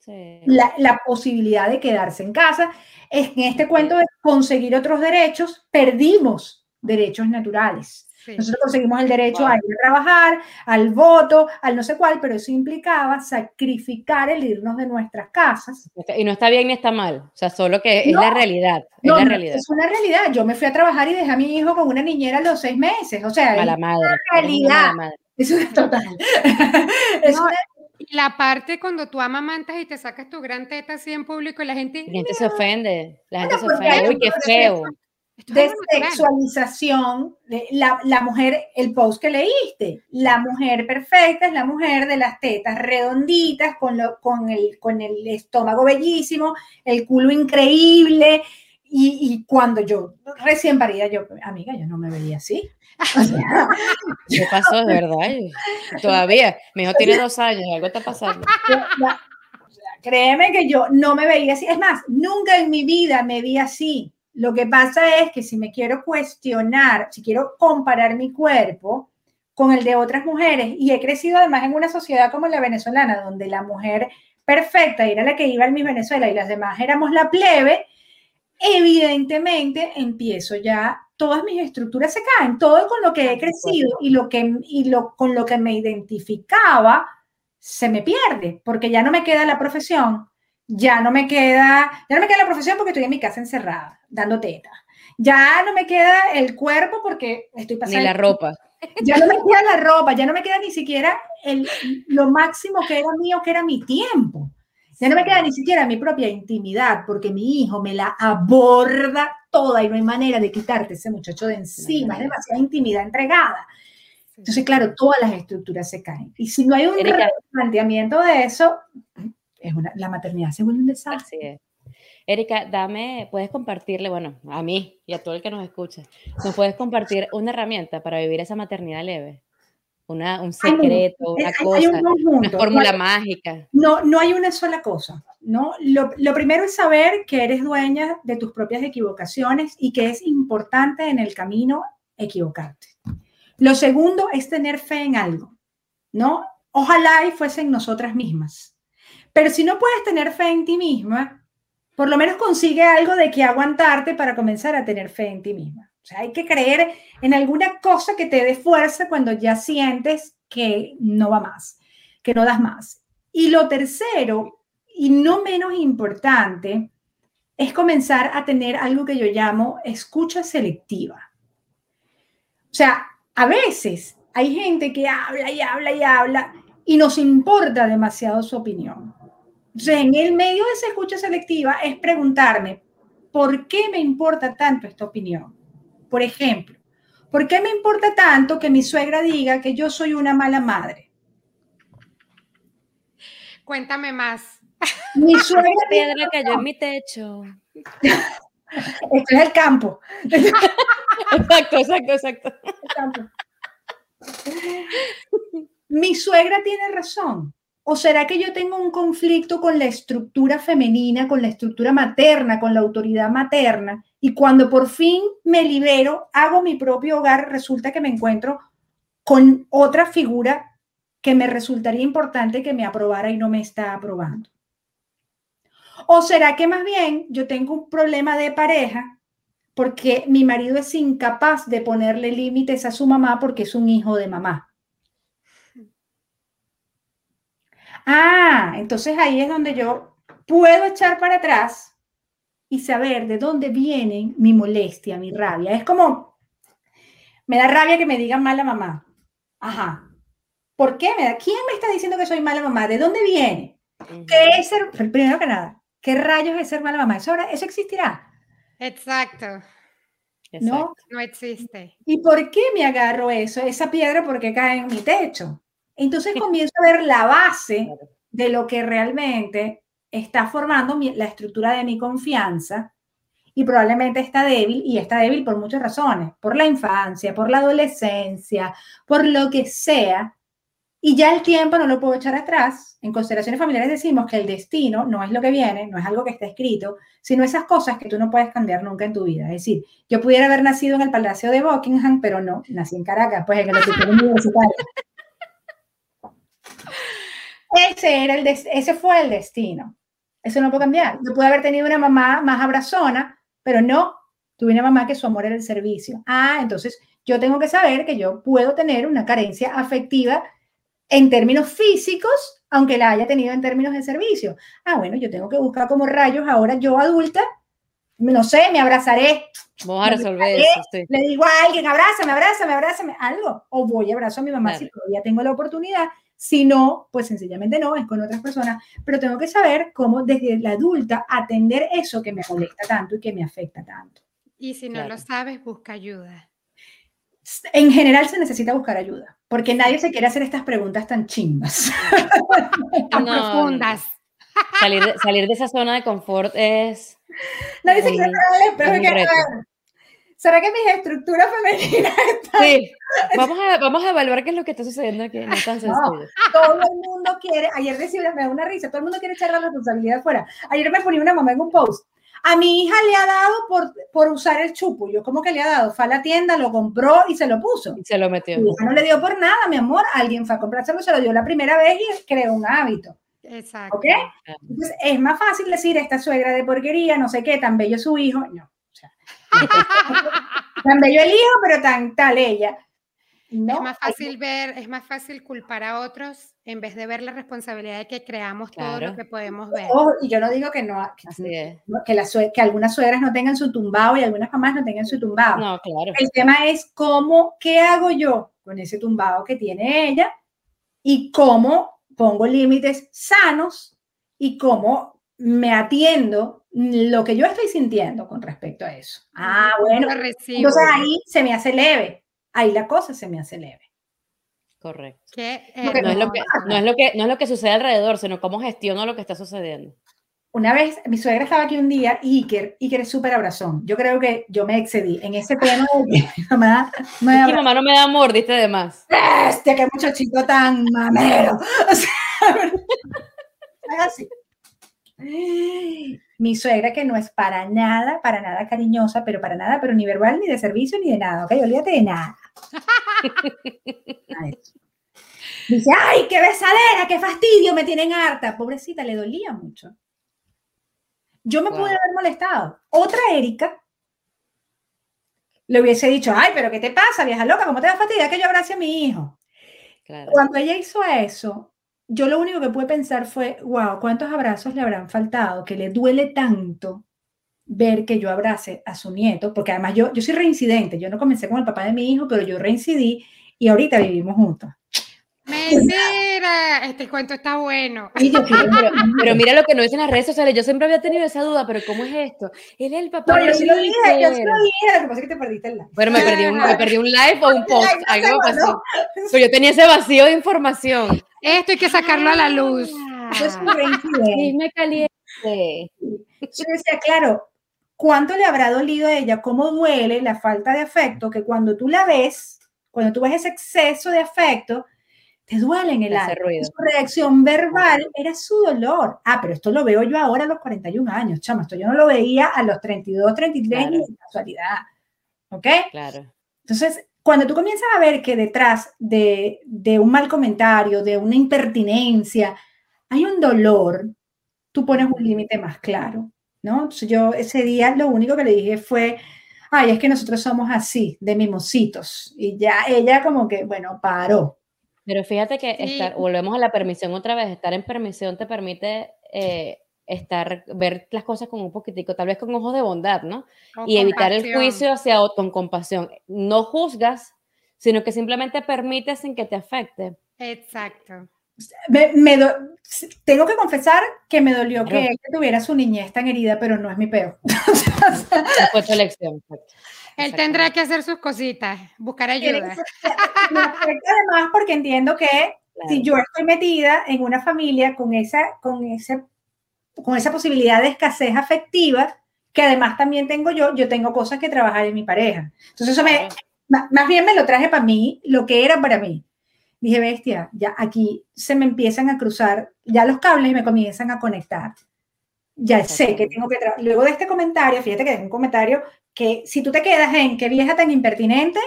la, posibilidad de quedarse en casa. En este cuento de conseguir otros derechos, perdimos derechos naturales. Nosotros conseguimos el derecho a ir a trabajar, al voto, al no sé cuál, pero eso implicaba sacrificar el irnos de nuestras casas. Y no está bien ni está mal, o sea, solo que es la realidad. Es la realidad. Es una realidad. Yo me fui a trabajar y dejé a mi hijo con una niñera a los seis meses, o sea, es madre. una realidad. Es una total. [laughs] es La parte cuando tú amamantas y te sacas tu gran teta así en público y la gente... La gente se ofende, la gente se ofende, uy, qué feo desexualización, la, la mujer, el post que leíste, la mujer perfecta es la mujer de las tetas redonditas, con, lo, con, el, con el estómago bellísimo, el culo increíble, y, cuando yo recién parida, yo, amiga, yo no me veía así. [laughs] ¿Qué pasó, de verdad? Todavía, mi hijo tiene dos años, algo está pasando. créeme que yo no me veía así. Es más, nunca en mi vida me vi así. Lo que pasa es que si me quiero cuestionar, si quiero comparar mi cuerpo con el de otras mujeres, y he crecido además en una sociedad como la venezolana, donde la mujer perfecta era la que iba en mi Venezuela y las demás éramos la plebe, evidentemente empiezo ya, todas mis estructuras se caen, todo con lo que he crecido y, lo que, y lo, con lo que me identificaba se me pierde, porque ya no me queda la profesión, ya no me queda, ya no me queda la profesión porque estoy en mi casa encerrada, dando teta. Ya no me queda el cuerpo porque estoy pasando. Ni la ropa. [laughs] Ya no me queda la ropa, ya no me queda ni siquiera el, lo máximo que era mío, que era mi tiempo. Ya no me queda ni siquiera mi propia intimidad, porque mi hijo me la aborda toda y no hay manera de quitarte ese muchacho de encima. Es demasiada intimidad entregada. Entonces, claro, todas las estructuras se caen. Y si no hay un planteamiento de eso, la maternidad se vuelve un desastre. Erika, dame, puedes compartirle, bueno, a mí y a todo el que nos escucha, ¿nos puedes compartir una herramienta para vivir esa maternidad leve? Una, un secreto, una cosa, una fórmula mágica. No, no hay una sola cosa, ¿no? Lo, lo, primero es saber que eres dueña de tus propias equivocaciones y que es importante en el camino equivocarte. Lo segundo es tener fe en algo, ¿no? Ojalá y fuesen nosotras mismas pero si no puedes tener fe en ti misma, por lo menos consigue algo de que aguantarte para comenzar a tener fe en ti misma. O sea, hay que creer en alguna cosa que te dé fuerza cuando ya sientes que no va más, que no das más. Y lo tercero, y no menos importante, es comenzar a tener algo que yo llamo escucha selectiva. O sea, a veces hay gente que habla y habla y habla y nos importa demasiado su opinión. Entonces, en el medio de esa escucha selectiva es preguntarme, ¿por qué me importa tanto esta opinión? Por ejemplo, ¿por qué me importa tanto que mi suegra diga que yo soy una mala madre? Cuéntame más. Mi [laughs] suegra piedra cayó en mi techo. Esto es el campo. Exacto, exacto, exacto. Mi suegra tiene razón. ¿O será que yo tengo un conflicto con la estructura femenina, con la estructura materna, con la autoridad materna? Y cuando por fin me libero, hago mi propio hogar, resulta que me encuentro con otra figura que me resultaría importante que me aprobara y no me está aprobando. ¿O será que más bien yo tengo un problema de pareja porque mi marido es incapaz de ponerle límites a su mamá porque es un hijo de mamá? Ah, entonces ahí es donde yo puedo echar para atrás y saber de dónde viene mi molestia, mi rabia. Es como, me da rabia que me digan mala mamá. Ajá. ¿Por qué me da? ¿Quién me está diciendo que soy mala mamá? ¿De dónde viene? ¿Qué es ser, primero que nada, qué rayos es ser mala mamá? ¿Eso, eso existirá? Exacto. ¿No? No existe. ¿Y por qué me agarro eso, esa piedra, porque cae en mi techo? Entonces comienzo a ver la base de lo que realmente está formando la estructura de mi confianza y probablemente está débil y está débil por muchas razones, por la infancia, por la adolescencia, por lo que sea, y ya el tiempo no lo puedo echar atrás. En consideraciones familiares decimos que el destino no es lo que viene, no es algo que está escrito, sino esas cosas que tú no puedes cambiar nunca en tu vida. Es decir, yo pudiera haber nacido en el Palacio de Buckingham, pero no, nací en Caracas, pues en el hospital [laughs] universitario. Ese, era el ese fue el destino. Eso no puedo cambiar. Yo pude haber tenido una mamá más abrazona, pero no, tuve una mamá que su amor era el servicio. Ah, entonces yo tengo que saber que yo puedo tener una carencia afectiva en términos físicos, aunque la haya tenido en términos de servicio. Ah, bueno, yo tengo que buscar como rayos ahora yo adulta, no sé, me abrazaré. Vamos a resolver eso. Le digo a alguien, abrázame, abrázame, abrázame, algo. O voy abrazo a mi mamá si todavía tengo la oportunidad si no, pues sencillamente no, es con otras personas, pero tengo que saber cómo desde la adulta atender eso que me molesta tanto y que me afecta tanto. Y si no lo sabes, busca ayuda. En general se necesita buscar ayuda, porque nadie se quiere hacer estas preguntas tan chimbas, [laughs] tan profundas. Salir, salir, de esa zona de confort es... Nadie se quiere hacer ¿Será que mis estructuras femeninas [laughs] están... Sí, vamos a, vamos a evaluar qué es lo que está sucediendo aquí. No, todo el mundo quiere, ayer decía, me da una risa, todo el mundo quiere echar la responsabilidad fuera. Ayer me ponía una mamá en un post. A mi hija le ha dado por, por usar el chupo. Yo, ¿cómo que le ha dado? Fue a la tienda, lo compró y se lo puso. Y se lo metió. no le dio por nada, mi amor. Alguien fue a comprárselo, se lo dio la primera vez y creó un hábito. Exacto. ¿Ok? Entonces, es más fácil decir, esta suegra de porquería, no sé qué, tan bello su hijo. No. Tan bello el hijo, pero tan tal ella. No, es más fácil ver, es más fácil culpar a otros en vez de ver la responsabilidad de que creamos todo lo que podemos ver. y yo no digo que no, que, que, que, algunas suegras no tengan su tumbado y algunas mamás no tengan su tumbado. No, claro. El tema es cómo, qué hago yo con ese tumbado que tiene ella y cómo pongo límites sanos y cómo me atiendo lo que yo estoy sintiendo con respecto a eso. Ah, bueno. Entonces ahí se me hace leve. Ahí la cosa se me hace leve. Correcto. no, es lo que, no, es lo que, no es lo que sucede alrededor, sino cómo gestiono lo que está sucediendo. Una vez, mi suegra estaba aquí un día y Iker, Iker es súper abrazón. Yo creo que yo me excedí en ese pleno de que mi mamá, me mi mamá no me da amor, diste de más. Este, qué muchachito tan mamero. [laughs] O sea, [laughs] así [gasps] mi suegra que no es para nada, para nada cariñosa, pero para nada, pero ni verbal, ni de servicio, ni de nada, ¿ok? Olvídate de nada. [laughs] Dice, ay, qué besadera, qué fastidio, me tienen harta. Pobrecita, le dolía mucho. Yo me pude haber molestado. Otra Erika le hubiese dicho, ay, pero ¿qué te pasa, vieja loca? ¿Cómo te da fastidia que yo abrace a mi hijo? Cuando ella hizo eso, yo lo único que pude pensar fue, wow, ¿cuántos abrazos le habrán faltado? Que le duele tanto ver que yo abrace a su nieto, porque además yo, yo soy reincidente, yo no comencé con el papá de mi hijo, pero yo reincidí y ahorita vivimos juntos. Mentira, este cuento está bueno. [laughs] pero, mira lo que nos dicen las redes sociales. Yo siempre había tenido esa duda, pero ¿cómo es esto? Él es el papá. No, yo sí lo dije, yo sí lo dije. Lo que pasa es que te perdiste el live. Bueno, me perdí un, me perdí un live o un [laughs] post. Algo pasó. Pero yo tenía ese vacío de información. Esto hay que sacarlo a la luz. Yo soy me caliente. Yo decía, claro, ¿cuánto le habrá dolido a ella? ¿Cómo duele la falta de afecto? Que cuando tú la ves, cuando tú ves ese exceso de afecto, te duele en el alma. Su reacción verbal era su dolor. Ah, pero esto lo veo yo ahora a los 41 años, chama. Esto yo no lo veía a los 32, 33 ni de casualidad. ¿Ok? Claro. Entonces, cuando tú comienzas a ver que detrás de, de un mal comentario, de una impertinencia, hay un dolor, tú pones un límite más claro, ¿no? Entonces yo ese día lo único que le dije fue, ay, es que nosotros somos así, de mimositos. Y ya ella como que, bueno, paró. Pero fíjate que estar, volvemos a la permisión otra vez, estar en permisión te permite eh, estar, ver las cosas con un poquitico, tal vez con ojos de bondad, ¿no? y evitar el juicio hacia con compasión. No juzgas, sino que simplemente permites sin que te afecte. Exacto. Me, tengo que confesar que me dolió que ella tuviera su niñez tan herida, pero no es mi peor. [laughs] fue tu elección. Él tendrá que hacer sus cositas, buscar ayuda. Además, porque entiendo que si yo estoy metida en una familia con esa, con ese con esa posibilidad de escasez afectiva, que además también tengo yo, yo tengo cosas que trabajar en mi pareja. Entonces eso me, más bien me lo traje para mí, lo que era para mí. dije, bestia, ya aquí se me empiezan a cruzar, ya los cables me comienzan a conectar. Ya sé que tengo que... Luego de este comentario, fíjate que es un comentario que si tú te quedas en qué vieja tan impertinente,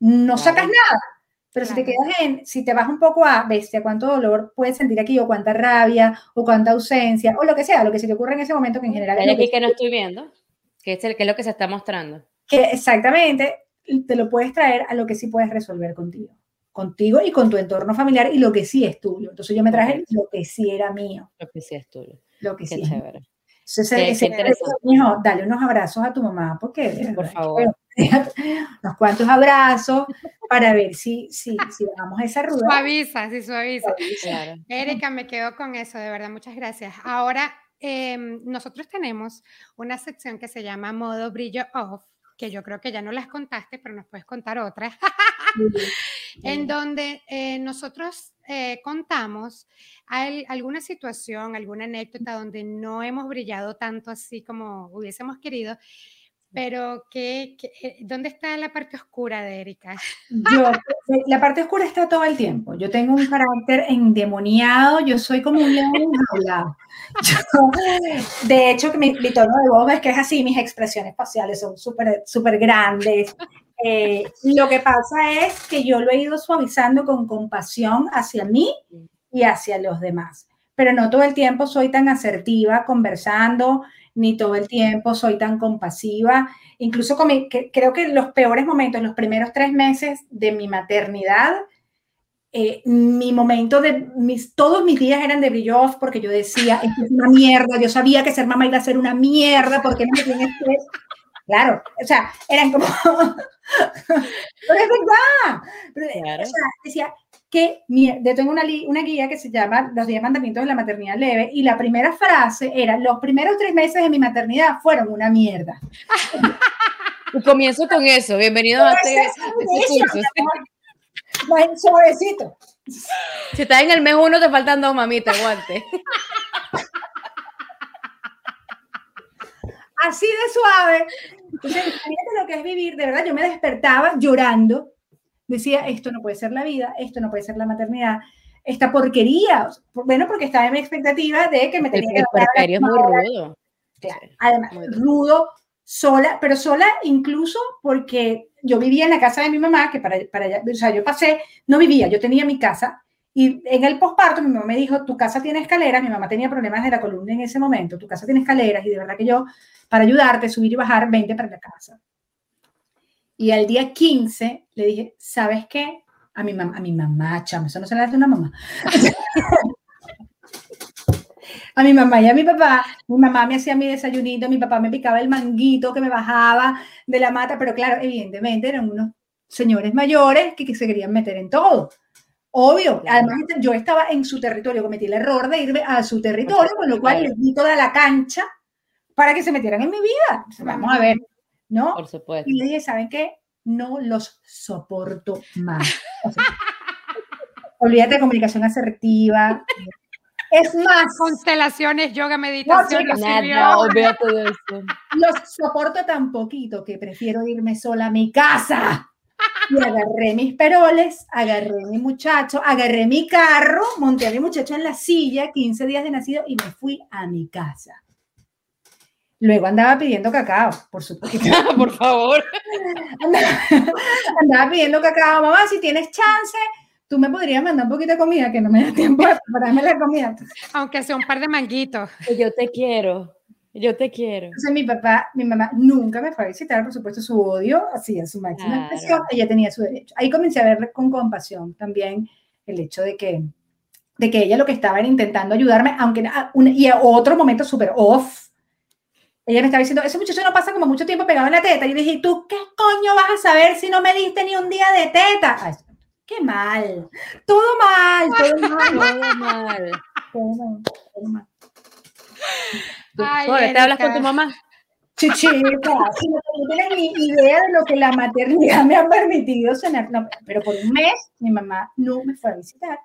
no sacas nada. Pero si te quedas en, si te vas un poco a, bestia, cuánto dolor puedes sentir aquí, o cuánta rabia, o cuánta ausencia, o lo que sea, lo que se te ocurre en ese momento, que en general... es aquí que, no estoy viendo, que es, el, que es lo que se está mostrando. Que exactamente, te lo puedes traer a lo que sí puedes resolver contigo. Contigo y con tu entorno familiar y lo que sí es tuyo. Entonces yo me traje lo que sí era mío. Lo que sí es tuyo. Lo que Qué sí. chévere. Entonces, ese, hijo, dale unos abrazos a tu mamá, porque por favor. [laughs] unos cuantos abrazos para ver si, si, si bajamos esa rueda. Suaviza, sí, suaviza. Claro. Erika, me quedo con eso, de verdad, muchas gracias. Ahora, eh, nosotros tenemos una sección que se llama modo brillo off, que yo creo que ya no las contaste, pero nos puedes contar otras, [laughs] en donde eh, nosotros eh, contamos hay alguna situación, alguna anécdota donde no hemos brillado tanto así como hubiésemos querido, pero ¿qué, qué, eh, dónde está la parte oscura de Erika? Yo, la parte oscura está todo el tiempo. Yo tengo un carácter endemoniado, yo soy como un león enjaulado. de hecho, mi, mi, tono de voz es que es así, mis expresiones faciales son súper súper grandes. Eh, lo que pasa es que yo lo he ido suavizando con compasión hacia mí y hacia los demás. Pero no todo el tiempo soy tan asertiva conversando, ni todo el tiempo soy tan compasiva. Incluso con mi, que, creo que los peores momentos, los primeros tres meses de mi maternidad, eh, mi momento de mis, todos mis días eran de brillo porque yo decía, esto es una mierda, yo sabía que ser mamá iba a ser una mierda porque no me. Claro, o sea, eran como... [laughs] Pero es verdad. Claro. O sea, decía, que yo tengo una, una, guía que se llama Los 10 mandamientos de la maternidad leve y la primera frase era, los primeros tres meses de mi maternidad fueron una mierda. [laughs] comienzo con eso, bienvenido a este, este curso. Suavecito. Si estás en el mes uno, te faltan dos mamitas, aguante. [laughs] Así de suave. Entonces, imagínate lo que es vivir, de verdad, yo me despertaba llorando decía, esto no puede ser la vida, esto no puede ser la maternidad, esta porquería. Bueno, porque estaba en mi expectativa de que me tenía el, que... El es muy rudo. Claro. Además, muy rudo, sola, pero sola incluso porque yo vivía en la casa de mi mamá, que para, para allá, o sea, yo pasé, no vivía, yo tenía mi casa, y en el posparto mi mamá me dijo, tu casa tiene escaleras, mi mamá tenía problemas de la columna en ese momento, tu casa tiene escaleras, y de verdad que yo, para ayudarte, subir y bajar, 20 para la casa. Y al día 15 le dije, ¿sabes qué? A mi, mamá, a mi mamá, chamo, eso no se le hace una mamá. [laughs] a mi mamá y a mi papá, mi mamá me hacía mi desayunito, mi papá me picaba el manguito que me bajaba de la mata, pero claro, evidentemente eran unos señores mayores que, que se querían meter en todo. Obvio, además yo estaba en su territorio, cometí el error de irme a su territorio, con lo cual les di toda la cancha para que se metieran en mi vida. Vamos a ver, ¿no? Por supuesto. Y le dije, ¿saben qué? No los soporto más. [laughs] O sea, olvídate de comunicación asertiva. Es más. Constelaciones, yoga, meditación. No, nada, olvídate de eso. [laughs] Los soporto tan poquito que prefiero irme sola a mi casa. Y agarré mis peroles, agarré mi muchacho, agarré mi carro, monté a mi muchacho en la silla, 15 días de nacido, y me fui a mi casa. Luego andaba pidiendo cacao, por supuesto. [laughs] por favor. Andaba, andaba, pidiendo cacao. Mamá, si tienes chance, tú me podrías mandar un poquito de comida, que no me da tiempo para darme la comida. Aunque sea un par de manguitos. Yo te quiero. Yo te quiero. Entonces mi papá, mi mamá nunca me fue a visitar, por supuesto, su odio, así en su máxima claro. expresión, ella tenía su derecho. Ahí comencé a ver con compasión también el hecho de que, de que ella lo que estaba era intentando ayudarme, aunque a un, y a otro momento súper off, ella me estaba diciendo, ese muchacho no pasa como mucho tiempo pegado en la teta. Y yo dije, ¿tú qué coño vas a saber si no me diste ni un día de teta? Ay, qué mal. Todo mal, todo mal. todo mal. Todo mal, todo mal. [laughs] Ay, ¿Te hablas con tu mamá? Chichita, si no tienes ni idea de lo que la maternidad me ha permitido cenar. No, pero por un mes mi mamá no me fue a visitar.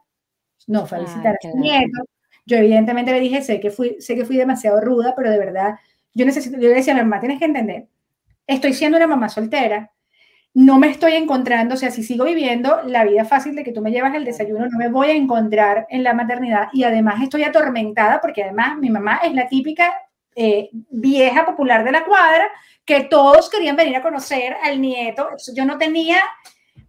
No fue a visitar Ay, a su nieto. Yo evidentemente le dije, sé que, fui, sé que fui demasiado ruda, pero de verdad yo necesito, yo le decía a mi mamá, tienes que entender, estoy siendo una mamá soltera, no me estoy encontrando, o sea, si sigo viviendo la vida fácil de que tú me llevas el desayuno, no me voy a encontrar en la maternidad y además estoy atormentada porque además mi mamá es la típica eh, vieja popular de la cuadra que todos querían venir a conocer al nieto. Yo no tenía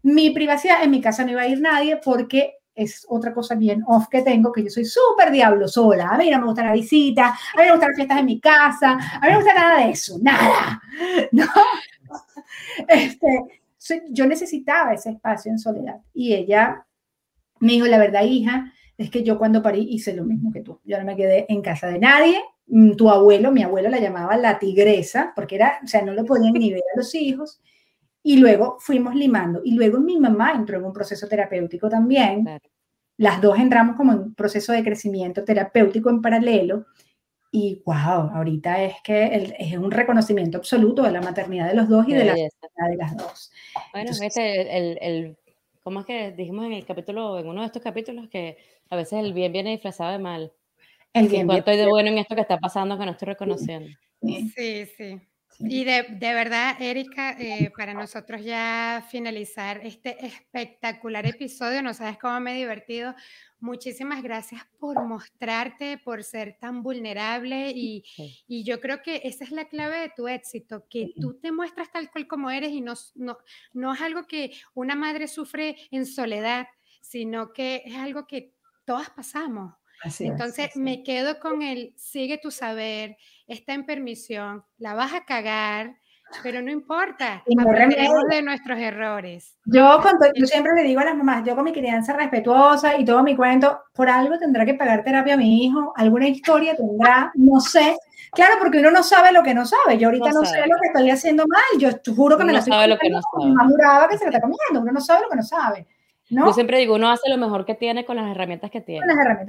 mi privacidad, en mi casa no iba a ir nadie porque es otra cosa bien off que tengo, que yo soy súper diablo sola. A mí no me gusta la visita, a mí no me gustan las fiestas en mi casa, a mí no me gusta nada de eso, nada. [laughs] ¿No? [laughs] Este, yo necesitaba ese espacio en soledad. Y ella me dijo, la verdad, hija, es que yo cuando parí hice lo mismo que tú. Yo no me quedé en casa de nadie. Mm, tu abuelo, mi abuelo la llamaba la tigresa, porque era, o sea, no le podían ni ver a los hijos. Y luego fuimos limando. Y luego mi mamá entró en un proceso terapéutico también. Las dos entramos como en un proceso de crecimiento terapéutico en paralelo. Y wow, ahorita es que es un reconocimiento absoluto de la maternidad de los dos y de la maternidad de las dos. Bueno, este, el, el, ¿cómo es que dijimos en el capítulo, en uno de estos capítulos, que a veces el bien viene disfrazado de mal? El bien. estoy de bueno en esto que está pasando que no estoy reconociendo. Sí, sí. Y de, de, verdad, Erika, eh, para nosotros ya finalizar este espectacular episodio, no sabes cómo me he divertido. Muchísimas gracias por mostrarte, por ser tan vulnerable y, y, yo creo que esa es la clave de tu éxito, que tú te muestras tal cual como eres y no, no, no es algo que una madre sufre en soledad, sino que es algo que todas pasamos. Entonces me quedo con el sigue tu saber, está en permisión, la vas a cagar, pero no importa, aprenderemos de nuestros errores. Yo, yo siempre le digo a las mamás, yo con mi crianza respetuosa y todo mi cuento, por algo tendrá que pagar terapia a mi hijo, alguna historia tendrá, no sé. Claro, porque uno no sabe lo que no sabe. Yo ahorita no, sé lo que estoy haciendo mal. Yo juro que me lo estoy sabe lo que no sabe. que se lo está comiendo. Uno no sabe lo que no sabe. Yo siempre digo, uno hace lo mejor que tiene con las herramientas que tiene.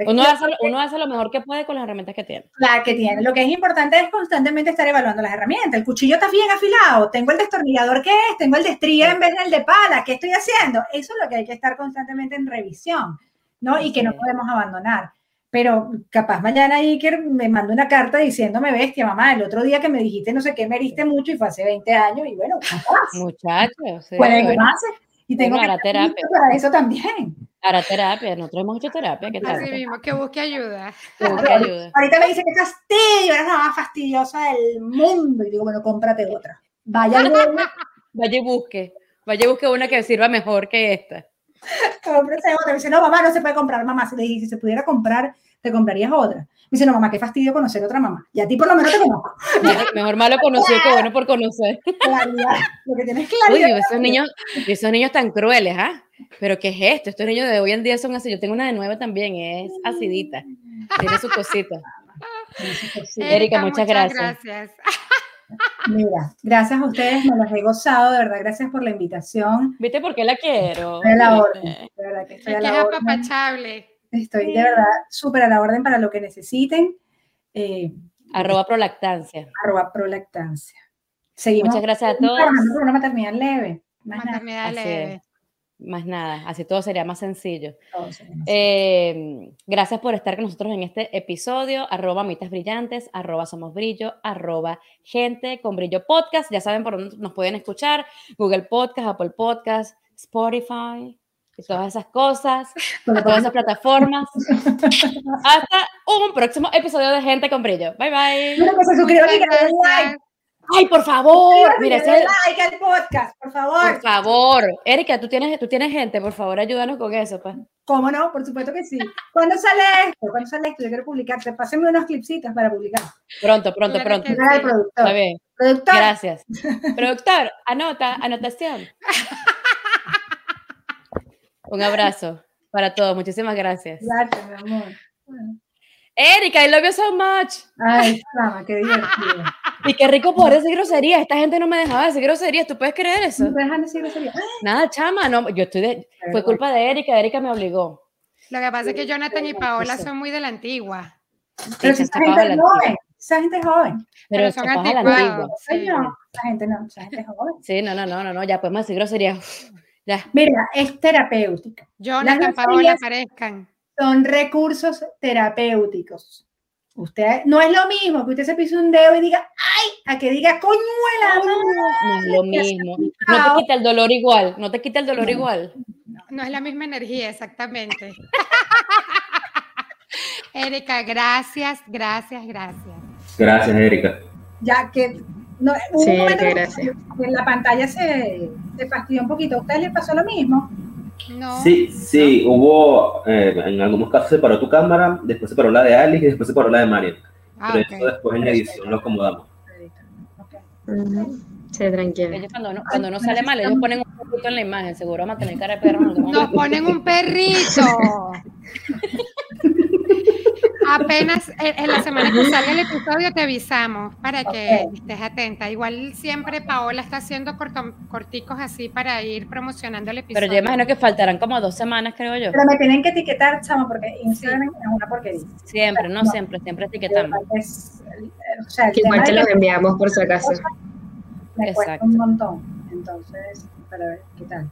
uno, hace, uno, hace, lo mejor que puede con las herramientas que tiene. La que tiene. Lo que es importante es constantemente estar evaluando las herramientas. El cuchillo está bien afilado, tengo el destornillador que es, tengo el de estría en vez del de pala, ¿qué estoy haciendo? Eso es lo que hay que estar constantemente en revisión, ¿no? Y que no podemos abandonar. Pero capaz mañana Iker me manda una carta diciéndome, bestia, mamá, el otro día que me dijiste no sé qué, me heriste mucho y fue hace 20 años y bueno, capaz. Muchachos. Puede que y tengo que terapia. para eso también. Para terapia, nosotros hemos hecho terapia. ¿qué tal? Así mismo, que busque ayuda. Que busque ayuda. Ahorita me dice que fastidio, eres la más fastidiosa del mundo. Y digo, bueno, cómprate otra. Vaya [laughs] Vaya y busque. Vaya y busque una que sirva mejor que esta. [laughs] Cómprate otra. Me dice, no, mamá, no se puede comprar. Mamá, si le dije, si se pudiera comprar, te comprarías otra. Me dice, no, mamá, qué fastidio conocer otra mamá. Y a ti por lo menos te conozco. [laughs] Mejor malo conocido que bueno por conocer. [laughs] Claridad. Lo que tienes claridad. Uy, esos niños, esos niños tan crueles, ¿ah? Pero ¿qué es esto? Estos niños de hoy en día son así. Yo tengo una de nueve también, es acidita. Tiene su cosita. Erika, muchas, gracias. gracias. Mira, gracias a ustedes, me las he gozado, de verdad, gracias por la invitación. ¿Viste por qué la quiero? A la orden, de verdad que estoy a la orden. Estoy de verdad súper a la orden para lo que necesiten. Eh, arroba prolactancia. Arroba prolactancia. Seguimos. Muchas gracias a todos. Una maternidad leve. maternidad leve. Más nada, así todo sería más sencillo. Eh, gracias por estar con nosotros en este episodio. Arroba mitas brillantes, arroba somos brillo, arroba gente con brillo podcast. Ya saben por dónde nos pueden escuchar. Google Podcast, Apple Podcast, Spotify, y todas esas cosas, todas esas plataformas. [laughs] Hasta un próximo episodio de Gente con Brillo. Bye bye. Ay, por favor. Mira, ese like al podcast, por favor. Por favor. Erika, ¿tú tienes, tú tienes gente, por favor, ayúdanos con eso, pues. ¿Cómo no? Por supuesto que sí. ¿Cuándo sale esto? ¿Cuándo sale esto? Yo quiero publicar. Pásenme unos clipsitos para publicar. Pronto, pronto, pronto. Está bien. Productor. Gracias. [laughs] Productor, anota, anotación. [laughs] Un abrazo para todos. Muchísimas gracias. Gracias, mi amor. Erika, I love you so much. Ay, chama, qué divertido. Y qué rico poder decir groserías. Esta gente no me dejaba decir groserías. ¿Tú puedes creer eso? No me dejan decir groserías. Nada, chama. No, yo estoy de... Fue culpa de Erika. Erika me obligó. Lo que pasa es que Jonathan y Paola son muy de la antigua. Pero esa gente es joven. Esa gente es joven. Pero, son anticuados. Sí. No, esa gente no. Esa gente es joven. Sí, no, no, no, no. no ya podemos decir groserías. Mira, es terapéutica. Yo no Paola aparezcan. Son recursos terapéuticos. Usted no es lo mismo que usted se pise un dedo y diga, a que diga coñuela. No es lo mismo. No te quita el dolor igual. No te quita el dolor igual. No es la misma energía, exactamente. Erika, gracias, gracias, gracias. Gracias, Erika. Ya que no, hubo Sí, un momento que gracias. en la pantalla se, se fastidió un poquito. ¿A ustedes les pasó lo mismo? No. Sí, sí, hubo, eh, en algunos casos se paró tu cámara, después se paró la de Alice y después se paró la de Marian. Ah, Pero ok. eso después en la edición lo acomodamos. Ok. Ujú. Sí, tranquila. Ellos cuando no, cuando no sale mal, ellos ponen un poquito en la imagen. Seguro vamos a tener cara de perro. Nos momento. ponen un perrito. [laughs] Apenas en en la semana que salga el episodio te avisamos para que estés atenta. Igual siempre Paola está haciendo corto- corticos así para ir promocionando el episodio. Pero yo imagino que faltarán como dos semanas, creo yo. Pero me tienen que etiquetar, chamo, porque Instagram es una porquería. Siempre, no siempre, siempre etiquetamos. Es, o sea, el Que igual te los enviamos por si acaso. me cuesta Exacto. un montón. Entonces, para ver qué tal.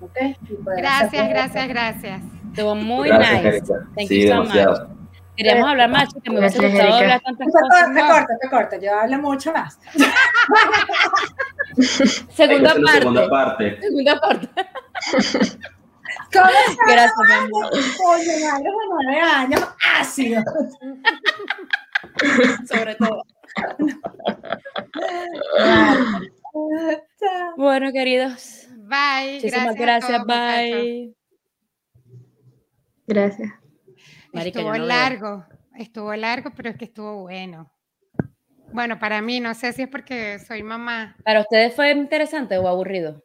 ¿Ok? Y poder Gracias, gracias, gracias. Estuvo muy Gracias, nice. Thank Sí, you so demasiado. much. Queríamos hablar más, chicas. Me hubiese Gracias, gustado Erika. hablar tantas Te cosas. corto, te corto, te corto. Yo hablo mucho más. [laughs] Segunda parte. segunda parte. Segunda parte. ¿Cómo [laughs] estás? Gracias, mi amor. Madre de nueve años, ácido. [laughs] Sobre todo. Chao. Bueno, queridos. Bye. Muchísimas gracias. gracias. Bye. Gracias. Marica, estuvo veo. largo, estuvo largo, pero es que estuvo bueno. Bueno, para mí, no sé si es porque soy mamá. ¿Para ustedes fue interesante o aburrido?